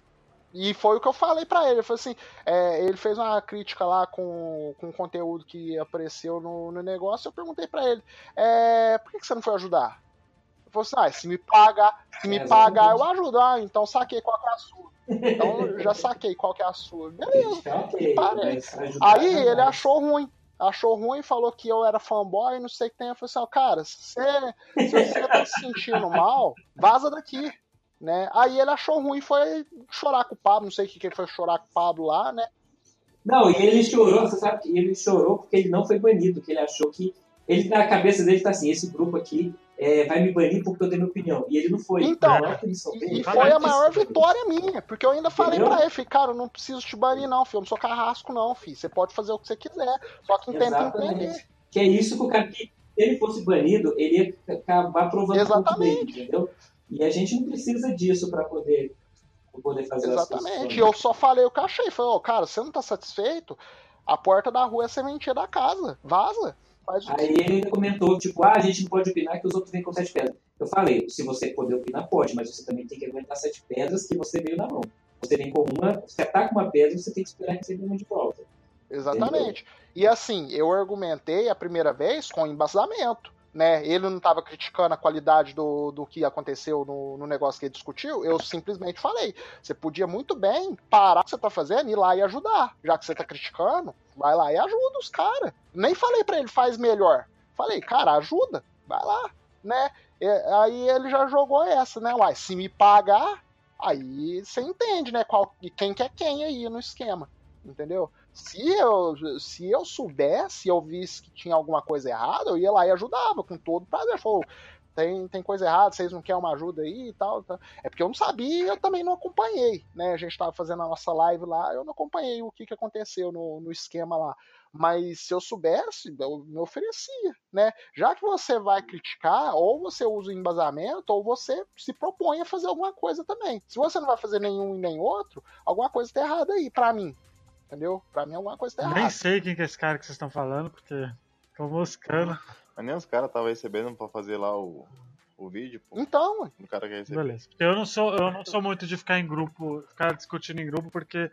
e foi o que eu falei pra ele. Foi assim, é, ele fez uma crítica lá com, com o conteúdo que apareceu no, no negócio. Eu perguntei pra ele, é, por que, que você não foi ajudar? Ele falou assim, ah, se me pagar, se me É, pagar, eu ajudo. Ah, então saquei qual que é a sua. Então já saquei qual que é a sua. Beleza. Ok, Parei. Aí não. ele achou ruim. Achou ruim, falou que eu era fanboy, não sei o que tem. Eu falei assim, cara, se você, se você tá se sentindo mal, vaza daqui. Né? Aí ele achou ruim, foi chorar com o Pablo, não sei o que, que ele foi chorar com o Pablo lá, né? Não, e ele chorou, você sabe que ele chorou porque ele não foi banido, que ele achou que. Ele na cabeça dele tá assim, esse grupo aqui é, vai me banir porque eu dei minha opinião. E ele não foi. Então, Não é E, e foi a maior vitória minha, porque eu ainda falei Entendeu? pra ele, falei, cara, eu não preciso te banir não, filho, eu não sou carrasco não, filho, você pode fazer o que você quiser, só que tenta entender. Que é isso que o cara. Que, se ele fosse banido, ele ia acabar provando Exatamente. dele, entendeu? E a gente não precisa disso para poder, pra poder fazer Exatamente. eu só falei o que achei. Falei, ó, cara, você não tá satisfeito? A porta da rua é a da casa. Vaza. Aí ele ainda comentou, tipo, ah, a gente não pode opinar que os outros vêm com sete pedras. Eu falei, se você poder opinar, pode, mas você também tem que aguentar sete pedras que você veio na mão. Você vem com uma, você ataca uma pedra, você tem que esperar receber uma de volta. Exatamente. E assim, eu argumentei a primeira vez com embasamento. Né? Ele não estava criticando a qualidade do, do que aconteceu no, no negócio que ele discutiu. Eu simplesmente falei: você podia muito bem parar o que você tá fazendo ir lá e ajudar. Já que você tá criticando, vai lá e ajuda os caras. Nem falei para ele, faz melhor. Falei, cara, ajuda, vai lá, né? E- aí ele já jogou essa, né? Uai, se me pagar, aí você entende, né? Qual, quem que é quem aí no esquema, entendeu? Se eu, se eu soubesse, eu visse que tinha alguma coisa errada, eu ia lá e ajudava com todo prazer. Falou, tem, tem coisa errada, vocês não querem uma ajuda aí e tal, tal. É porque eu não sabia eu também não acompanhei, né? A gente estava fazendo a nossa live lá, eu não acompanhei o que, que aconteceu no, no esquema lá. Mas se eu soubesse, eu me oferecia, né? Já que você vai criticar, ou você usa o embasamento, ou você se propõe a fazer alguma coisa também. Se você não vai fazer nenhum e nem outro, alguma coisa tá errada aí, pra mim. Entendeu? Pra mim alguma coisa tá Nem errada. sei quem que é esse cara que vocês estão falando, porque tô moscando. Mas nem os caras estavam recebendo pra fazer lá o, o vídeo, pô. Então, ué. O cara quer receber. Beleza. Porque eu não sou, eu não sou muito de ficar em grupo, ficar discutindo em grupo, porque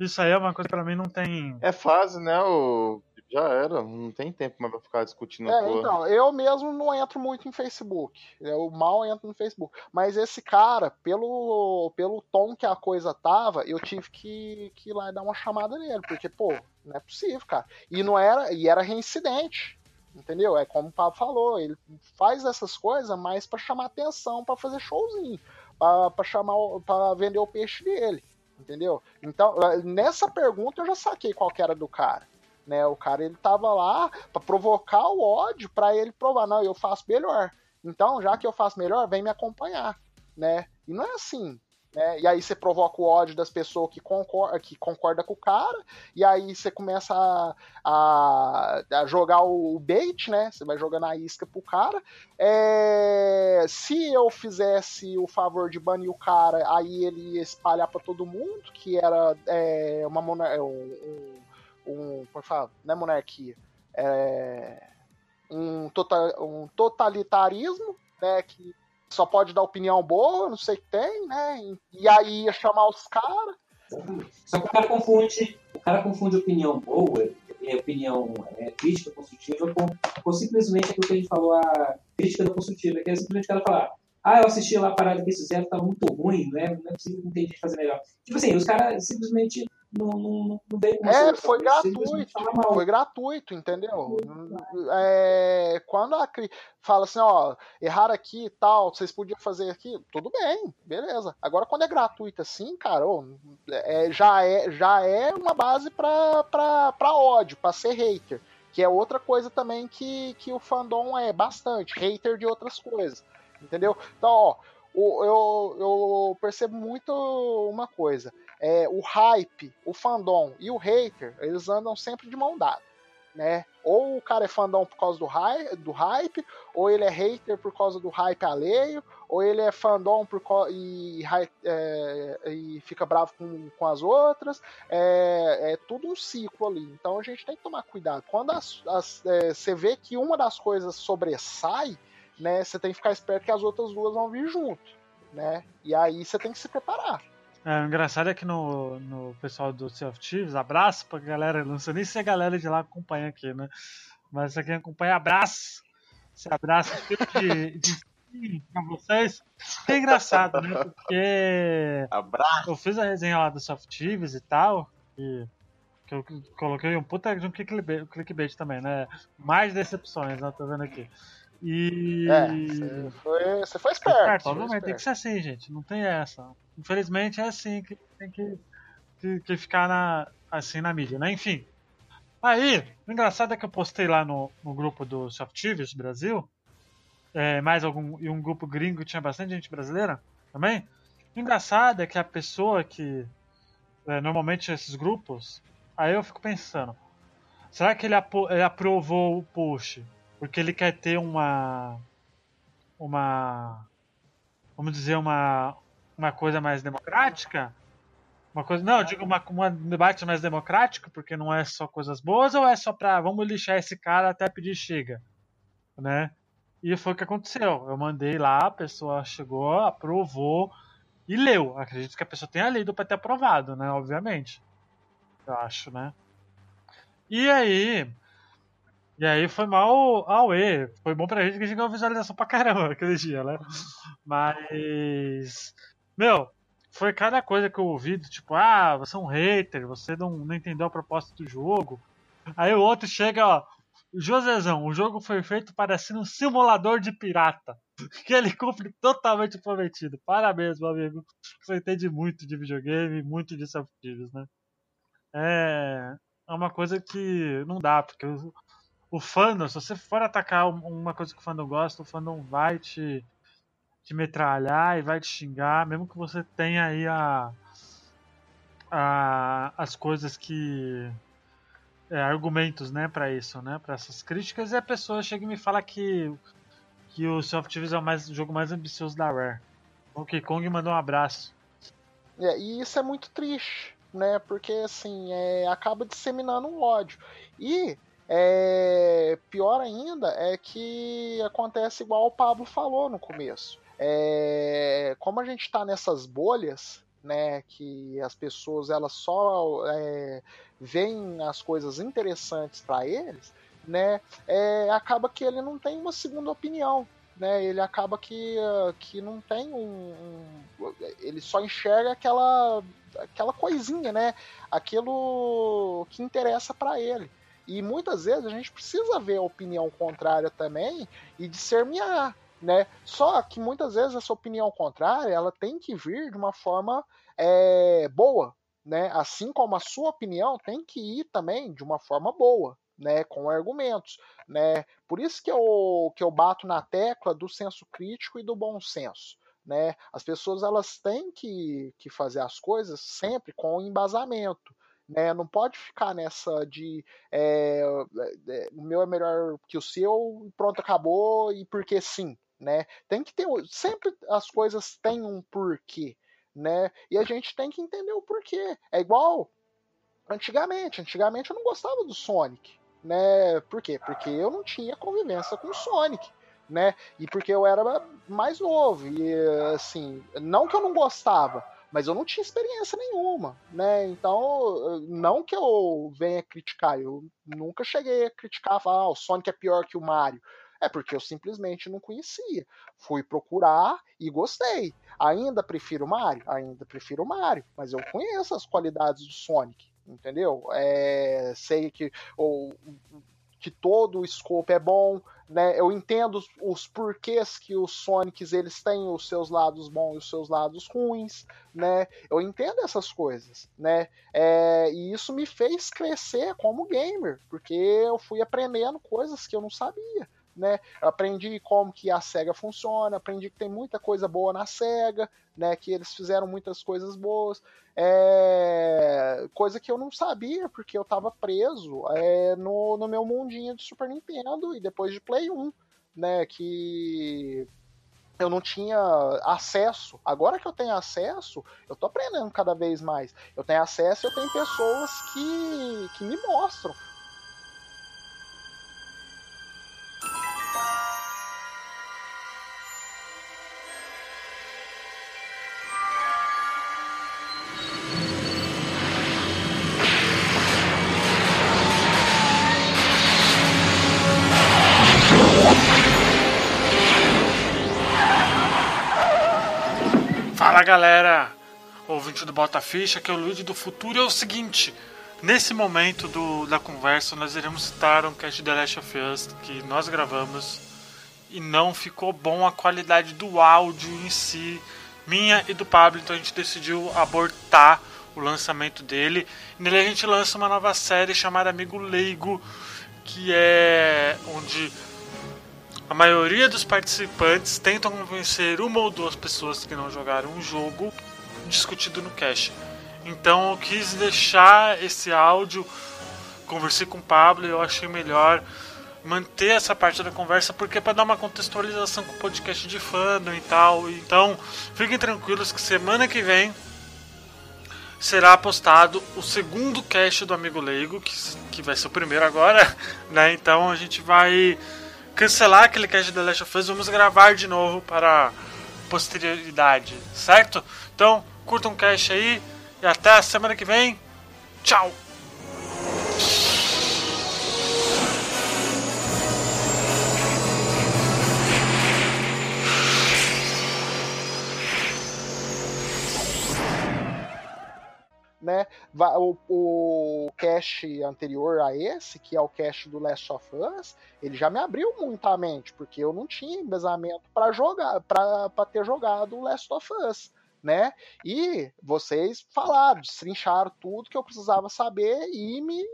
isso aí é uma coisa que pra mim não tem. É fase, né? O... Já era, não tem tempo mais pra ficar discutindo É, então, eu mesmo não entro muito em Facebook. Eu mal entro no Facebook. Mas esse cara, pelo, pelo tom que a coisa tava, eu tive que, que ir lá e dar uma chamada nele. Porque, pô, não é possível, cara. E não era, e era reincidente. Entendeu? É como o Pablo falou, ele faz essas coisas mais pra chamar atenção, pra fazer showzinho, pra chamar, pra vender o peixe dele. Entendeu? Então, nessa pergunta eu já saquei qual que era do cara né? O cara ele tava lá pra provocar o ódio pra ele provar, não, eu faço melhor. Então, já que eu faço melhor, vem me acompanhar, né? E não é assim, né? E aí você provoca o ódio das pessoas que concorda, que concorda com o cara, e aí você começa a, a, a jogar o bait, né? Você vai jogando a isca pro cara. É, se eu fizesse o favor de banir o cara, aí ele ia espalhar pra todo mundo que era é, uma monar- um, um, um, como é que fala? Não é monarquia, é um, tota- um totalitarismo, né, que só pode dar opinião boa, não sei o que tem, né, e aí ia chamar os caras, Só que o cara confunde, o cara confunde opinião boa, opinião é, crítica construtiva com, com simplesmente aquilo que a gente falou, a crítica não construtiva, que é simplesmente o cara falar, ah, eu assisti lá a parada que eles fizeram, tá muito ruim, não é, não é possível que não tem gente fazer melhor. Tipo assim, os caras simplesmente não, não, não com É, foi gratuito. Foi gratuito, entendeu? É, quando a cri- fala assim, ó, erraram aqui e tal, vocês podiam fazer aqui, tudo bem, beleza. Agora quando é gratuito assim, cara, ô, é, já, é, já é uma base pra, pra, pra ódio, pra ser hater. Que é outra coisa também que, que o fandom é bastante, hater de outras coisas. Entendeu? Então, ó, eu, eu percebo muito uma coisa é, o hype, o fandom e o hater, eles andam sempre de mão dada. né? Ou o cara é fandom por causa do hype, do hype, ou ele é hater por causa do hype alheio, ou ele é fandom por e, é, e fica bravo com, com as outras. É, é, tudo um ciclo ali. Então a gente tem que tomar cuidado. Quando é, você vê que uma das coisas sobressai, né? Você tem que ficar esperto que as outras duas vão vir junto, né? E aí você tem que se preparar. É, o engraçado é que no, no pessoal do Sea of Thieves, abraço pra galera, não sei nem se a galera de lá acompanha aqui, né? Mas se quem acompanha, abraço. Esse abraço de, de pra vocês. É engraçado, né? Porque abraço. eu fiz a resenha lá do Soft Thieves e tal, e que eu coloquei um puta de um clickbait, clickbait também, né? Mais decepções, né? Tô vendo aqui. E. É, você foi, você foi esperto. esperto obviamente, tem que ser assim, gente. Não tem essa. Infelizmente é assim que tem que, que, que ficar na, assim na mídia, né? Enfim. Aí, o engraçado é que eu postei lá no, no grupo do Softivius Brasil, é, mais algum, e um grupo gringo tinha bastante gente brasileira também. O engraçado é que a pessoa que. É, normalmente esses grupos, aí eu fico pensando, será que ele, ele aprovou o push porque ele quer ter uma. Uma. Vamos dizer, uma. Uma coisa mais democrática? Uma coisa. Não, eu digo uma, uma debate mais democrático, porque não é só coisas boas, ou é só pra. Vamos lixar esse cara até pedir chega? Né? E foi o que aconteceu. Eu mandei lá, a pessoa chegou, aprovou e leu. Acredito que a pessoa tenha lido para ter aprovado, né? Obviamente. Eu acho, né? E aí, e aí foi mal ao E. Foi bom pra gente que a gente ganhou visualização pra caramba aquele dia, né? Mas. Meu, foi cada coisa que eu ouvi, tipo, ah, você é um hater, você não, não entendeu a proposta do jogo. Aí o outro chega, ó. Josezão, o jogo foi feito ser um simulador de pirata. Que ele cumpre totalmente prometido. Parabéns, meu amigo. Você entende muito de videogame, muito de soft né? É, é uma coisa que não dá, porque o fandom, se você for atacar uma coisa que o fandom gosta, o fandom vai te, te metralhar e vai te xingar, mesmo que você tenha aí a, a as coisas que é, argumentos, né, para isso, né, para essas críticas, e a pessoa chega e me fala que que o Soft é o, mais, o jogo mais ambicioso da Rare. O Donkey Kong mandou um abraço. É, e isso é muito triste, né? Porque assim, é, acaba disseminando um ódio. E é, pior ainda é que acontece igual o Pablo falou no começo. É, como a gente está nessas bolhas, né, que as pessoas elas só é, veem as coisas interessantes para eles, né, é, acaba que ele não tem uma segunda opinião, né, ele acaba que, que não tem um, um ele só enxerga aquela aquela coisinha, né, aquilo que interessa para ele. E muitas vezes a gente precisa ver a opinião contrária também e discernir, né? Só que muitas vezes essa opinião contrária ela tem que vir de uma forma é, boa, né? Assim como a sua opinião tem que ir também de uma forma boa, né? Com argumentos, né? Por isso que eu, que eu bato na tecla do senso crítico e do bom senso. Né? As pessoas elas têm que, que fazer as coisas sempre com embasamento. Né? Não pode ficar nessa de é, o meu é melhor que o seu, pronto, acabou, e porque sim. Né? Tem que ter. Sempre as coisas têm um porquê. Né? E a gente tem que entender o porquê. É igual antigamente. Antigamente eu não gostava do Sonic. Né? Por quê? Porque eu não tinha convivência com o Sonic. Né? E porque eu era mais novo. E assim, não que eu não gostava, mas eu não tinha experiência nenhuma, né? Então, não que eu venha criticar, eu nunca cheguei a criticar, falar, ah, o Sonic é pior que o Mario. É porque eu simplesmente não conhecia. Fui procurar e gostei. Ainda prefiro o Mario? Ainda prefiro o Mario, mas eu conheço as qualidades do Sonic, entendeu? É, sei que o, que todo o scope é bom, né? Eu entendo os, os, porquês que os Sonics eles têm os seus lados bons e os seus lados ruins, né? Eu entendo essas coisas, né? É, e isso me fez crescer como gamer, porque eu fui aprendendo coisas que eu não sabia, né? Aprendi como que a SEGA funciona, aprendi que tem muita coisa boa na SEGA, né? Que eles fizeram muitas coisas boas. É... Coisa que eu não sabia, porque eu estava preso é, no, no meu mundinho de Super Nintendo e depois de Play 1, né? Que eu não tinha acesso. Agora que eu tenho acesso, eu tô aprendendo cada vez mais. Eu tenho acesso e eu tenho pessoas que, que me mostram galera, ouvinte do Bota Ficha, que é o Luigi do futuro. É o seguinte: nesse momento do, da conversa, nós iremos citar um cast The Last of Us que nós gravamos e não ficou bom a qualidade do áudio em si, minha e do Pablo, então a gente decidiu abortar o lançamento dele. Nele a gente lança uma nova série chamada Amigo Leigo, que é onde a maioria dos participantes tentam convencer uma ou duas pessoas que não jogaram um jogo discutido no cache. Então eu quis deixar esse áudio, conversei com o Pablo e eu achei melhor manter essa parte da conversa porque é para dar uma contextualização com o podcast de fandom e tal. Então, fiquem tranquilos que semana que vem será postado o segundo cast do Amigo Leigo, que, que vai ser o primeiro agora, né? Então a gente vai cancelar aquele cast The Last of Us, vamos gravar de novo para posterioridade, certo? Então, curtam um cast aí e até a semana que vem. Tchau! Né? O, o cache anterior a esse, que é o cache do Last of Us, ele já me abriu muito a mente, porque eu não tinha embasamento para jogar, para ter jogado o Last of Us. Né? E vocês falaram, destrincharam tudo que eu precisava saber e me,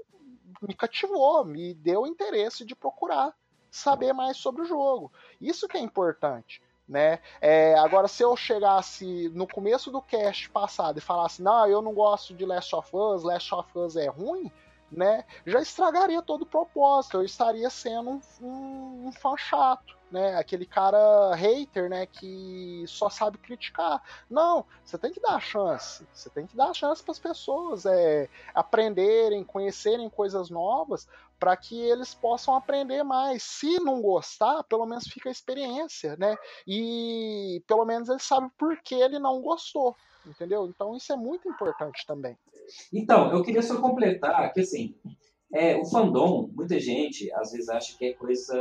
me cativou, me deu interesse de procurar saber mais sobre o jogo. Isso que é importante né? É, agora, se eu chegasse no começo do cast passado e falasse, não, eu não gosto de Last of Us, Last of Us é ruim, né? Já estragaria todo o propósito, eu estaria sendo um, um, um fã chato, né? Aquele cara hater, né? Que só sabe criticar. Não, você tem que dar chance. Você tem que dar chance para as pessoas é, aprenderem, conhecerem coisas novas, para que eles possam aprender mais. Se não gostar, pelo menos fica a experiência, né? E pelo menos ele sabe por que ele não gostou, entendeu? Então isso é muito importante também. Então, eu queria só completar que assim, é, o fandom, muita gente às vezes acha que é coisa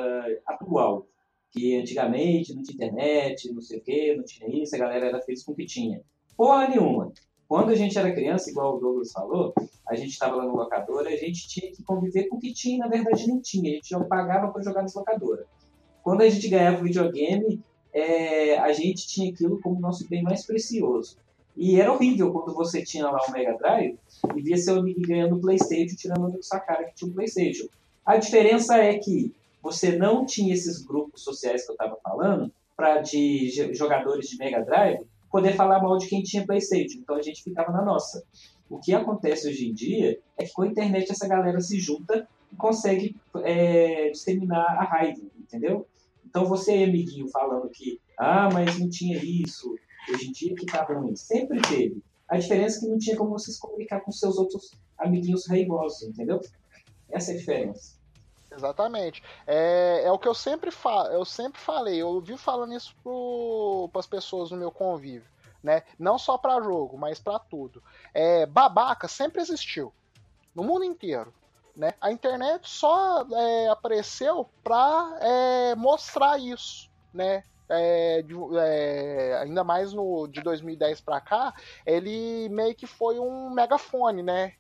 atual que antigamente não tinha internet, não sei o que, não tinha isso, a galera era feliz com o que tinha. Porra nenhuma. Quando a gente era criança, igual o Douglas falou, a gente estava lá no locador, a gente tinha que conviver com o que tinha, na verdade não tinha, a gente já pagava para jogar nas locadoras. Quando a gente ganhava o videogame, é, a gente tinha aquilo como nosso bem mais precioso. E era horrível quando você tinha lá o Mega Drive e via seu amigo ganhando o PlayStation, tirando da sua cara que tinha um PlayStation. A diferença é que você não tinha esses grupos sociais que eu estava falando, para de jogadores de Mega Drive, poder falar mal de quem tinha PlayStation. Então a gente ficava na nossa. O que acontece hoje em dia é que com a internet essa galera se junta e consegue é, disseminar a raiva, entendeu? Então você, amiguinho, falando que, ah, mas não tinha isso, hoje em dia que tá ruim. Sempre teve. A diferença é que não tinha como você se comunicar com seus outros amiguinhos raivosos, entendeu? Essa é a diferença. Exatamente. É, é o que eu sempre, fa eu sempre falei, eu ouvi falando isso para as pessoas no meu convívio. Né? Não só para jogo, mas para tudo. É, babaca sempre existiu. No mundo inteiro. Né? A internet só é, apareceu para é, mostrar isso. Né? É, de, é, ainda mais no de 2010 para cá, ele meio que foi um megafone, né?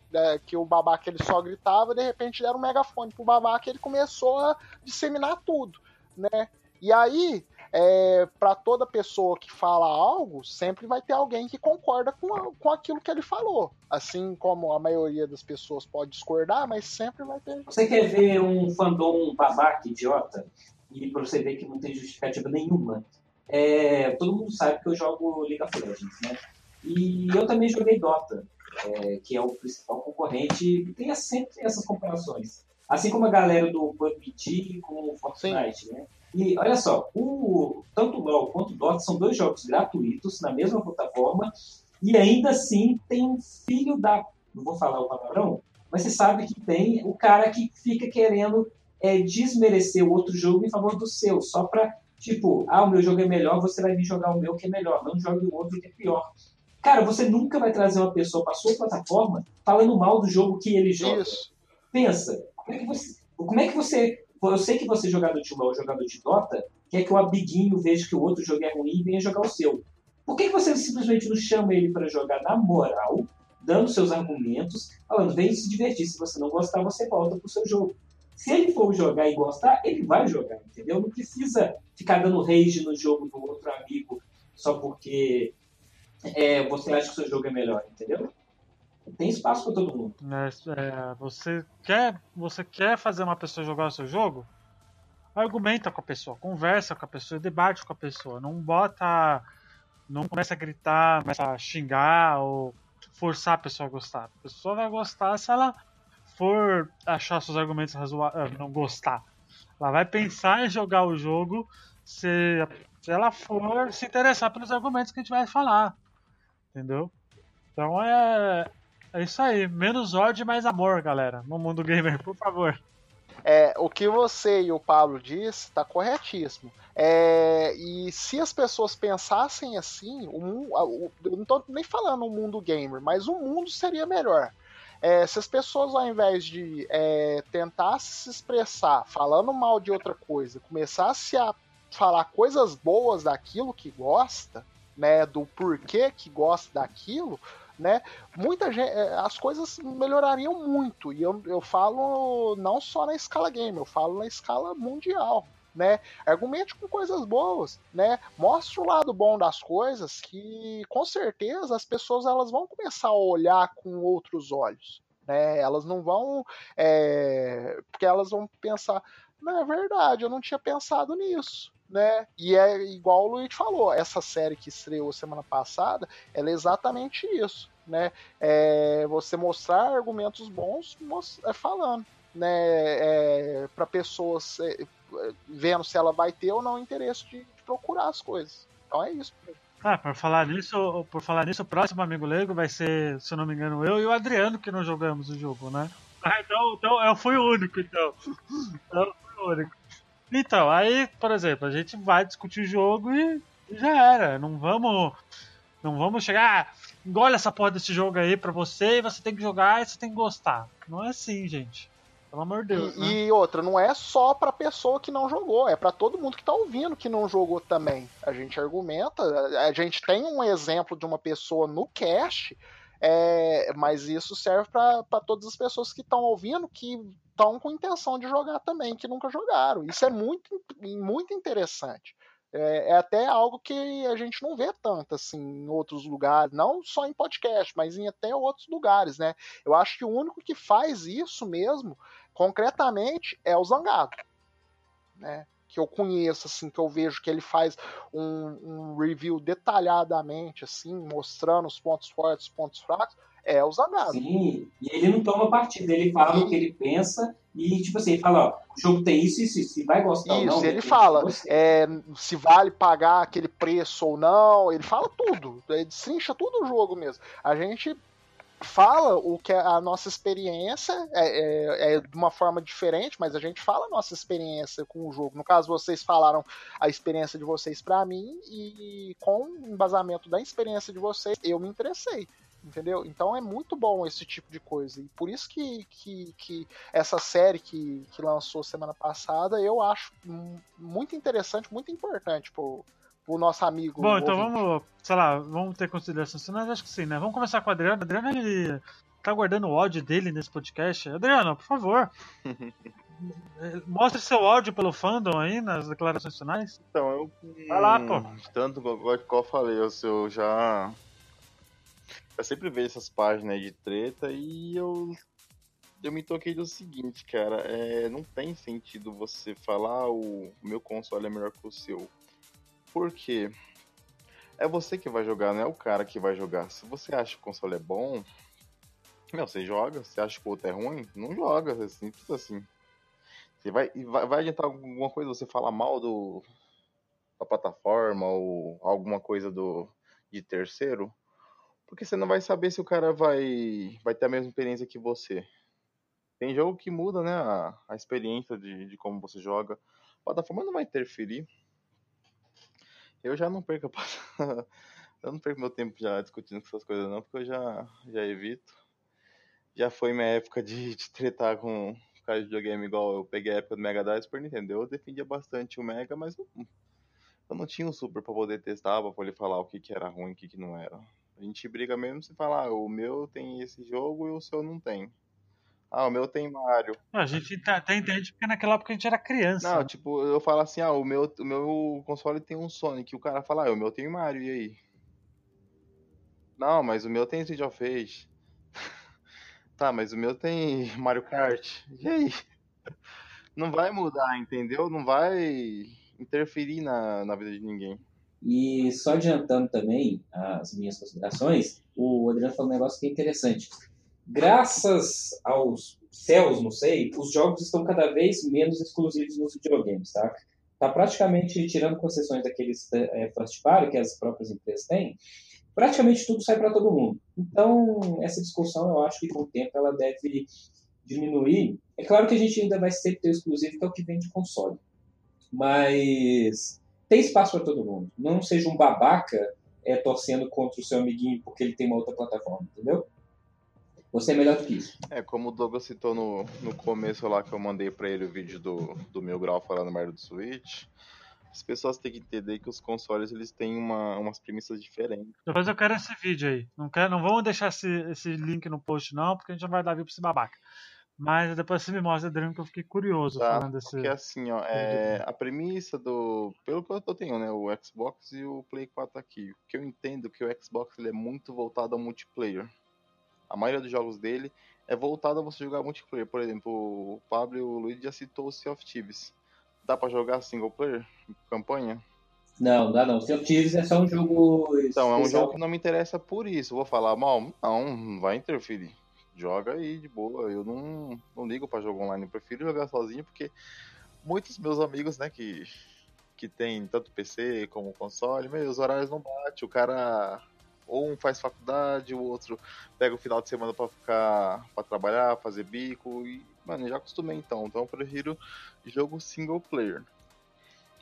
que o babaca ele só gritava, de repente deram um megafone pro babaca e ele começou a disseminar tudo, né? E aí, é, para toda pessoa que fala algo, sempre vai ter alguém que concorda com, a, com aquilo que ele falou. Assim como a maioria das pessoas pode discordar, mas sempre vai ter. Você quer ver um fandom babaca idiota? E para você ver que não tem justificativa nenhuma. É, todo mundo sabe que eu jogo League of Legends, né? E eu também joguei Dota, é, que é o principal concorrente, tem sempre essas comparações. Assim como a galera do PUBG com o Fortnite, Sim. né? E olha só, o, tanto o LoL quanto o Dota são dois jogos gratuitos na mesma plataforma e ainda assim tem um filho da. Não vou falar o palavrão, mas você sabe que tem o cara que fica querendo é, desmerecer o outro jogo em favor do seu, só pra, tipo, ah, o meu jogo é melhor, você vai vir jogar o meu que é melhor, não jogue o outro que é pior. Cara, você nunca vai trazer uma pessoa para sua plataforma falando mal do jogo que ele joga. Isso. Pensa, como é que você. Como é que você eu sei que você, jogador de LoL, jogador de Dota, quer que o amiguinho veja que o outro jogo é ruim e venha jogar o seu. Por que você simplesmente não chama ele para jogar na moral, dando seus argumentos, falando, vem se divertir, se você não gostar, você volta pro seu jogo. Se ele for jogar e gostar, ele vai jogar, entendeu? Não precisa ficar dando rage no jogo do outro amigo só porque é, você acha que o seu jogo é melhor, entendeu? Tem espaço para todo mundo. É, é, você, quer, você quer fazer uma pessoa jogar o seu jogo? Argumenta com a pessoa, conversa com a pessoa, debate com a pessoa. Não bota. Não começa a gritar, começa a xingar ou forçar a pessoa a gostar. A pessoa vai gostar se ela for achar seus argumentos razoáveis, não gostar. Ela vai pensar em jogar o jogo se, se ela for se interessar pelos argumentos que a gente vai falar. Entendeu? Então é, é isso aí. Menos ódio e mais amor, galera. No mundo gamer, por favor. É, o que você e o Pablo disse está corretíssimo. É, e se as pessoas pensassem assim, o, o, eu não estou nem falando o mundo gamer, mas o mundo seria melhor. É, se as pessoas, ao invés de é, tentar se expressar falando mal de outra coisa, começasse a falar coisas boas daquilo que gosta, né, do porquê que gosta daquilo, né? Muita gente, é, as coisas melhorariam muito. E eu, eu falo não só na escala game, eu falo na escala mundial. Né? Argumente com coisas boas, né? Mostre o lado bom das coisas que com certeza as pessoas elas vão começar a olhar com outros olhos, né? Elas não vão, é... porque elas vão pensar, não é verdade, eu não tinha pensado nisso, né? E é igual o Luiz falou, essa série que estreou semana passada, ela é exatamente isso né? É, você mostrar argumentos bons é, falando, né? É, para pessoas é, vendo se ela vai ter ou não interesse de, de procurar as coisas. Então é isso. Ah, por falar nisso, por falar nisso, o próximo amigo Lego vai ser, se não me engano, eu e o Adriano que não jogamos o jogo, né? Ah, então, então eu fui o único, então. Eu fui o único. Então, aí, por exemplo, a gente vai discutir o jogo e já era. Não vamos. Não vamos chegar engole essa porra desse jogo aí pra você e você tem que jogar e você tem que gostar. Não é assim, gente. Pelo amor de Deus. E, né? e outra, não é só pra pessoa que não jogou, é para todo mundo que tá ouvindo que não jogou também. A gente argumenta, a gente tem um exemplo de uma pessoa no cast, é, mas isso serve para todas as pessoas que estão ouvindo que estão com intenção de jogar também, que nunca jogaram. Isso é muito, muito interessante. É, é, até algo que a gente não vê tanto assim em outros lugares, não só em podcast, mas em até outros lugares, né? Eu acho que o único que faz isso mesmo, concretamente, é o Zangado, né? Que eu conheço, assim, que eu vejo que ele faz um, um review detalhadamente, assim, mostrando os pontos fortes, os pontos fracos é o Zangado. Sim, e ele não toma partido, ele fala e... o que ele pensa e, tipo assim, ele fala, ó, o jogo tem isso, isso, isso, se vai gostar isso, ou não. ele fala, é, se vale pagar aquele preço ou não, ele fala tudo, ele destrincha tudo o jogo mesmo. A gente fala o que é a nossa experiência é, é, é, de uma forma diferente, mas a gente fala a nossa experiência com o jogo. No caso, vocês falaram a experiência de vocês para mim e com o embasamento da experiência de vocês, eu me interessei entendeu? Então é muito bom esse tipo de coisa. E por isso que, que, que essa série que, que lançou semana passada eu acho muito interessante, muito importante pro, pro nosso amigo. Bom, então ouvinte. vamos, sei lá, vamos ter considerações finais? Acho que sim, né? Vamos começar com o Adriano. Adriano, ele tá guardando o áudio dele nesse podcast. Adriano, por favor. Mostre seu áudio pelo fandom aí nas declarações finais. Então, eu. Vai lá, pô. Tanto igual eu falei, eu, eu já eu sempre vejo essas páginas de treta e eu eu me toquei do seguinte, cara. É, não tem sentido você falar o meu console é melhor que o seu. Por quê? É você que vai jogar, não é o cara que vai jogar. Se você acha que o console é bom, meu, você joga. Se acha que o outro é ruim, não joga. É simples assim. Você vai, vai, vai adiantar alguma coisa você falar mal do, da plataforma ou alguma coisa do de terceiro? Porque você não vai saber se o cara vai, vai ter a mesma experiência que você. Tem jogo que muda, né? A, a experiência de, de como você joga. A plataforma não vai interferir. Eu já não perco eu não perco meu tempo já discutindo com essas coisas não, porque eu já, já evito. Já foi minha época de, de tretar com cara de videogame igual eu peguei a época do Mega Drive Super Nintendo. Eu defendia bastante o Mega, mas eu, não tinha um Super pra poder testar, pra poder falar o que, que era ruim e o que, que não era. A gente briga mesmo se falar, ah, o meu tem esse jogo e o seu não tem. Ah, o meu tem Mario. A gente tá, até entende porque naquela época a gente era criança. Não, tipo, eu falo assim, ah, o meu, o meu console tem um Sonic. O cara fala, ah, o meu tem Mario, e aí? Não, mas o meu tem Street of Rage. tá, mas o meu tem Mario Kart. E aí? Não vai mudar, entendeu? Não vai interferir na, na vida de ninguém. E só adiantando também as minhas considerações, o Adriano falou um negócio que é interessante graças aos céus, não sei, os jogos estão cada vez menos exclusivos nos videogames, tá? Tá praticamente tirando concessões daqueles é, first party que as próprias empresas têm, praticamente tudo sai para todo mundo. Então, essa discussão, eu acho que com o tempo ela deve diminuir. É claro que a gente ainda vai sempre ter exclusivo, que é o que vem de console. Mas tem espaço para todo mundo. Não seja um babaca é, torcendo contra o seu amiguinho porque ele tem uma outra plataforma, entendeu? Você é melhor do que isso. É, como o Douglas citou no, no começo lá que eu mandei para ele o vídeo do, do meu grau falando merda do Switch, as pessoas têm que entender que os consoles eles têm uma, umas premissas diferentes. Depois eu quero esse vídeo aí. Não, quero, não vamos deixar esse, esse link no post, não, porque a gente não vai dar view pra esse babaca. Mas depois você me mostra, Adriano, que eu fiquei curioso tá, falando desse. Porque assim, ó, é, a premissa do. Pelo que eu tenho, né? O Xbox e o Play 4 aqui. O que eu entendo que o Xbox ele é muito voltado ao multiplayer a maioria dos jogos dele é voltada a você jogar multiplayer. Por exemplo, o Pablo e o Luiz já citou o Sea of Thieves. Dá para jogar single player? Campanha? Não, dá não. Sea of Thieves é só um jogo. Então, é um jogo que não me interessa por isso. Vou falar mal? Não, não vai interferir. Joga aí de boa. Eu não, não ligo para jogo online. Eu prefiro jogar sozinho porque muitos meus amigos, né, que, que tem tanto PC como console, meus horários não batem. O cara ou um faz faculdade, o outro pega o final de semana para ficar para trabalhar, fazer bico e, mano, já acostumei então. Então eu prefiro jogo single player.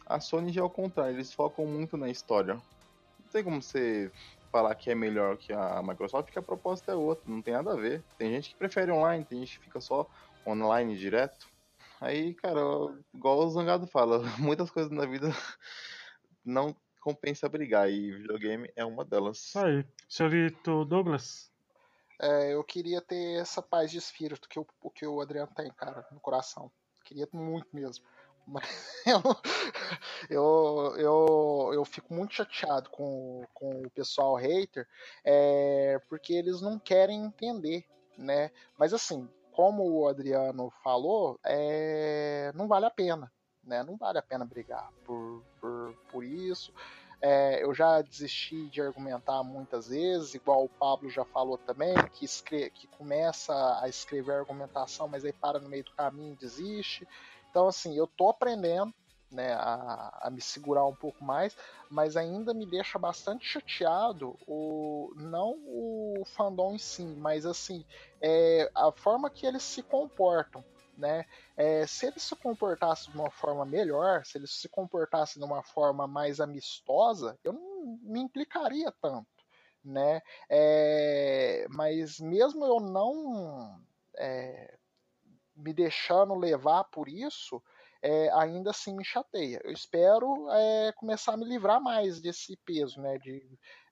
A Sony já é o contrário, eles focam muito na história. Não tem como você falar que é melhor que a Microsoft, porque a proposta é outra, não tem nada a ver. Tem gente que prefere online, tem gente que fica só online direto. Aí, cara, igual o Zangado fala, muitas coisas na vida não compensa brigar e videogame é uma delas. Aí. Senhorito Douglas? É, eu queria ter essa paz de espírito que o, que o Adriano tem, cara, no coração. Queria muito mesmo. Mas eu, eu, eu, eu fico muito chateado com, com o pessoal hater, é, porque eles não querem entender, né? Mas assim, como o Adriano falou, é, não vale a pena. Né? Não vale a pena brigar por, por, por isso. É, eu já desisti de argumentar muitas vezes, igual o Pablo já falou também, que, escreve, que começa a escrever argumentação, mas aí para no meio do caminho e desiste. Então, assim, eu tô aprendendo né, a, a, me segurar um pouco mais, mas ainda me deixa bastante chateado o não o fandom em si, mas assim é, a forma que eles se comportam né? É, se ele se comportasse de uma forma melhor, se ele se comportasse de uma forma mais amistosa, eu não me implicaria tanto, né? É, mas mesmo eu não é, me deixando levar por isso, é, ainda assim me chateia. Eu espero é, começar a me livrar mais desse peso, né, de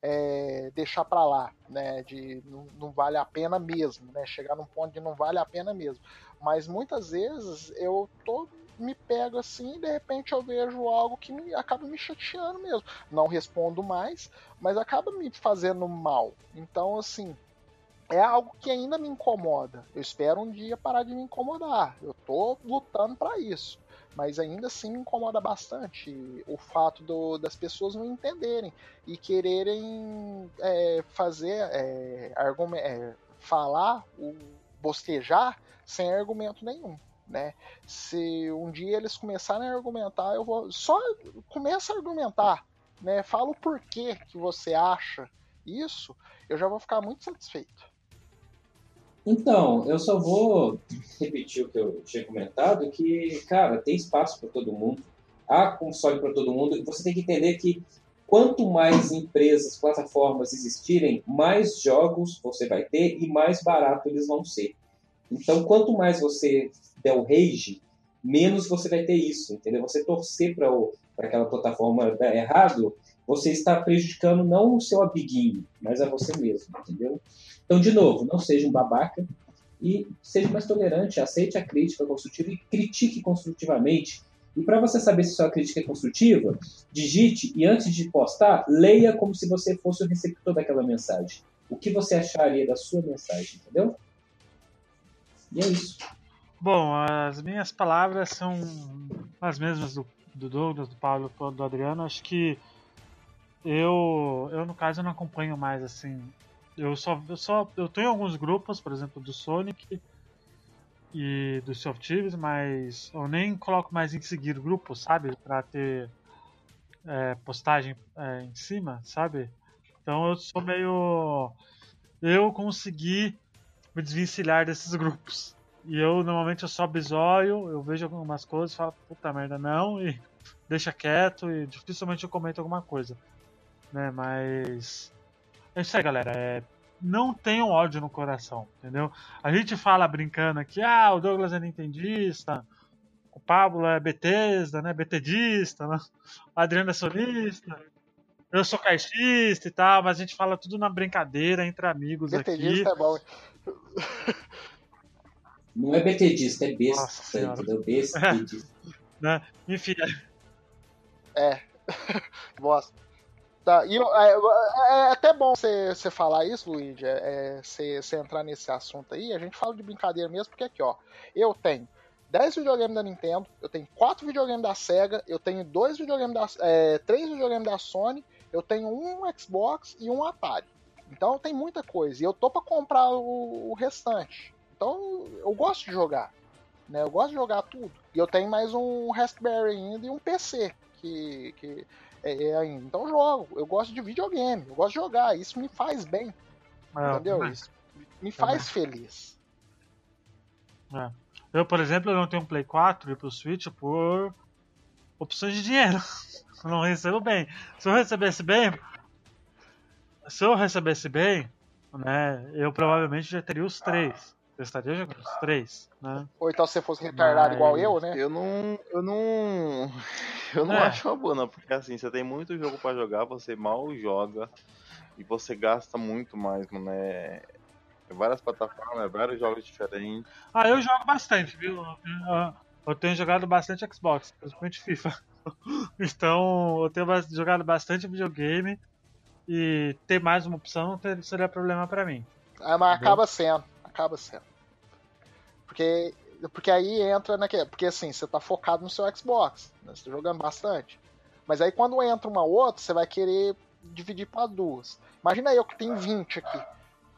é, deixar para lá, né, de não, não, vale a pena mesmo, né, chegar num ponto de não vale a pena mesmo. Mas muitas vezes eu tô me pego assim e de repente eu vejo algo que me, acaba me chateando mesmo. Não respondo mais, mas acaba me fazendo mal. Então, assim, é algo que ainda me incomoda. Eu espero um dia parar de me incomodar. Eu tô lutando para isso. Mas ainda assim me incomoda bastante o fato do, das pessoas não entenderem e quererem é, fazer, é, é, falar, o, bostejar sem argumento nenhum. Né? Se um dia eles começarem a argumentar, eu vou só começa a argumentar, né? Fala o porquê que você acha isso, eu já vou ficar muito satisfeito. Então, eu só vou repetir o que eu tinha comentado, que, cara, tem espaço para todo mundo, há console para todo mundo, e você tem que entender que quanto mais empresas, plataformas existirem, mais jogos você vai ter e mais barato eles vão ser. Então, quanto mais você der o rage, menos você vai ter isso, entendeu? Você torcer para aquela plataforma dar errado, você está prejudicando não o seu amiguinho, mas a você mesmo, entendeu? Então, de novo, não seja um babaca e seja mais tolerante, aceite a crítica construtiva e critique construtivamente. E para você saber se sua crítica é construtiva, digite e antes de postar, leia como se você fosse o receptor daquela mensagem. O que você acharia da sua mensagem, entendeu? E é isso. Bom, as minhas palavras são as mesmas do, do Douglas, do Paulo, do Adriano. Acho que eu, eu no caso, não acompanho mais assim. Eu só, eu só, eu tenho alguns grupos, por exemplo, do Sonic e do Sea mas eu nem coloco mais em seguir grupos, sabe, para ter é, postagem é, em cima, sabe? Então eu sou meio, eu consegui me desvencilhar desses grupos. E eu normalmente eu só bisóio, eu vejo algumas coisas falo, puta merda, não, e deixa quieto, e dificilmente eu comento alguma coisa. Né, mas. É isso aí, galera. É... Não tenham ódio no coração, entendeu? A gente fala brincando aqui, ah, o Douglas é nintendista, o Pablo é Bethesda, né? Betedista, né? o Adriano é solista, eu sou caixista e tal, mas a gente fala tudo na brincadeira, entre amigos Betedista aqui. é bom. Não é BTdista, é besta, Nossa, entendeu? Bestedista. né? Enfim. É. Bosta. Tá, e é, é, até bom você falar isso, Luigi, é, você é, entrar nesse assunto aí. A gente fala de brincadeira mesmo, porque aqui, ó, eu tenho 10 videogames da Nintendo, eu tenho 4 videogames da Sega, eu tenho 2 videogames da. É, 3 videogames da Sony, eu tenho um Xbox e um Atari. Então tem muita coisa. E eu tô pra comprar o, o restante. Então eu gosto de jogar. Né? Eu gosto de jogar tudo. E eu tenho mais um Raspberry ainda e um PC. Que, que é, é ainda. Então eu jogo. Eu gosto de videogame. Eu gosto de jogar. Isso me faz bem. É, entendeu? Isso me faz feliz. É. Eu, por exemplo, eu não tenho um Play 4 e pro Switch por opções de dinheiro. Eu não recebo bem. Se eu recebesse bem, se eu recebesse bem, né, eu provavelmente já teria os três. Eu estaria jogando os três, né? Ou então se você fosse retardado Mas... igual eu, né? Eu não. Eu não. Eu não é. acho uma boa, não, porque assim, você tem muito jogo para jogar, você mal joga e você gasta muito mais, mano. É, é várias plataformas, é vários jogos diferentes. Ah, eu jogo bastante, viu? Eu tenho jogado bastante Xbox, principalmente FIFA. Então, eu tenho jogado bastante videogame e ter mais uma opção não seria problema para mim. Ah, mas acaba sendo, acaba sendo. Porque, porque aí entra naquele. Porque assim, você tá focado no seu Xbox, né? você tá jogando bastante. Mas aí quando entra uma outra, você vai querer dividir para duas. Imagina eu que tenho 20 aqui,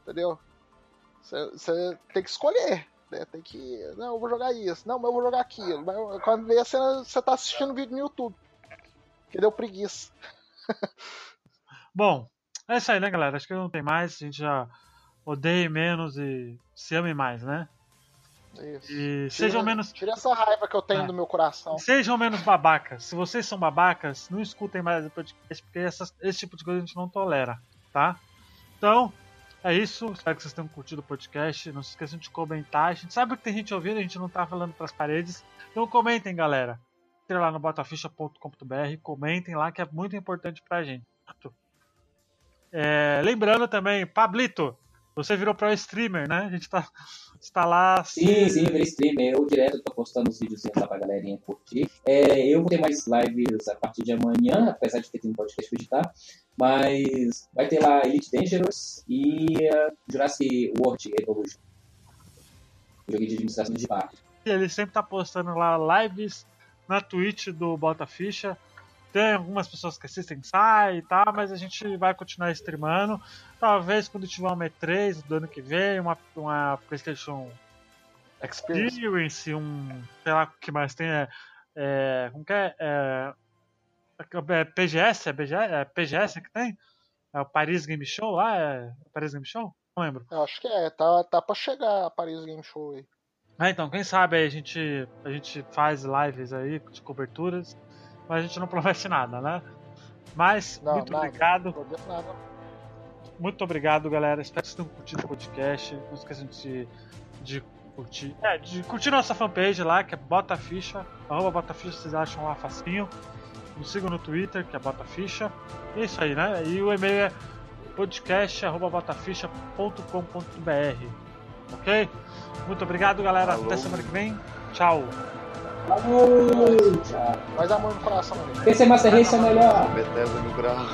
entendeu? Você, você tem que escolher. Né? Tem que. Não, eu vou jogar isso. Não, mas eu vou jogar aquilo. Mas quando vê, você, você tá assistindo vídeo no YouTube. Que deu preguiça. Bom, é isso aí, né, galera? Acho que não tem mais. A gente já odeie menos e se ame mais, né? Isso. E tira, sejam menos. Tira essa raiva que eu tenho é. do meu coração. Sejam menos babacas. Se vocês são babacas, não escutem mais o podcast, porque essas, esse tipo de coisa a gente não tolera, tá? Então, é isso. Espero que vocês tenham curtido o podcast. Não se esqueçam de comentar. A gente sabe que tem gente ouvindo, a gente não tá falando pras paredes. Então comentem, galera. Entre lá no botaficha.com.br, comentem lá que é muito importante pra gente. É, lembrando também, Pablito, você virou pro streamer, né? A gente tá, está lá. Sim, sim, virei streamer. Eu direto tô postando os vídeos lá pra galerinha curtir. É, eu vou ter mais lives a partir de amanhã, apesar de ter um podcast pra editar. Mas vai ter lá Elite Dangerous e uh, Jurassic World Evolution. Joguei de administração de parque. Ele sempre tá postando lá lives na Twitch do Bota Ficha. Tem algumas pessoas que assistem, sai e tal, mas a gente vai continuar streamando. Talvez quando tiver uma E3 do ano que vem, uma, uma PlayStation Experience, um. sei lá o que mais tem. É, é, como que é? é, é PGS? É, BGS, é PGS que tem? É o Paris Game Show lá? É o Paris Game Show? Não lembro. Eu acho que é, tá, tá pra chegar a Paris Game Show aí. É, então, quem sabe aí a gente, a gente faz lives aí de coberturas, mas a gente não promete nada, né? Mas, Não, muito nada. obrigado. Muito obrigado, galera. Espero que vocês tenham curtido o podcast. Não esqueçam de, de curtir. É, de curtir nossa fanpage lá, que é Bota Ficha. Arroba Bota Ficha, vocês acham lá facinho. Nos sigam no Twitter, que é Bota Ficha. É isso aí, né? E o e-mail é podcast.botaficha.com.br. Ok? Muito obrigado, galera. Falou. Até semana que vem. Tchau. Mais amor no coração, né? PC Master Race é o melhor! Bethesda grau.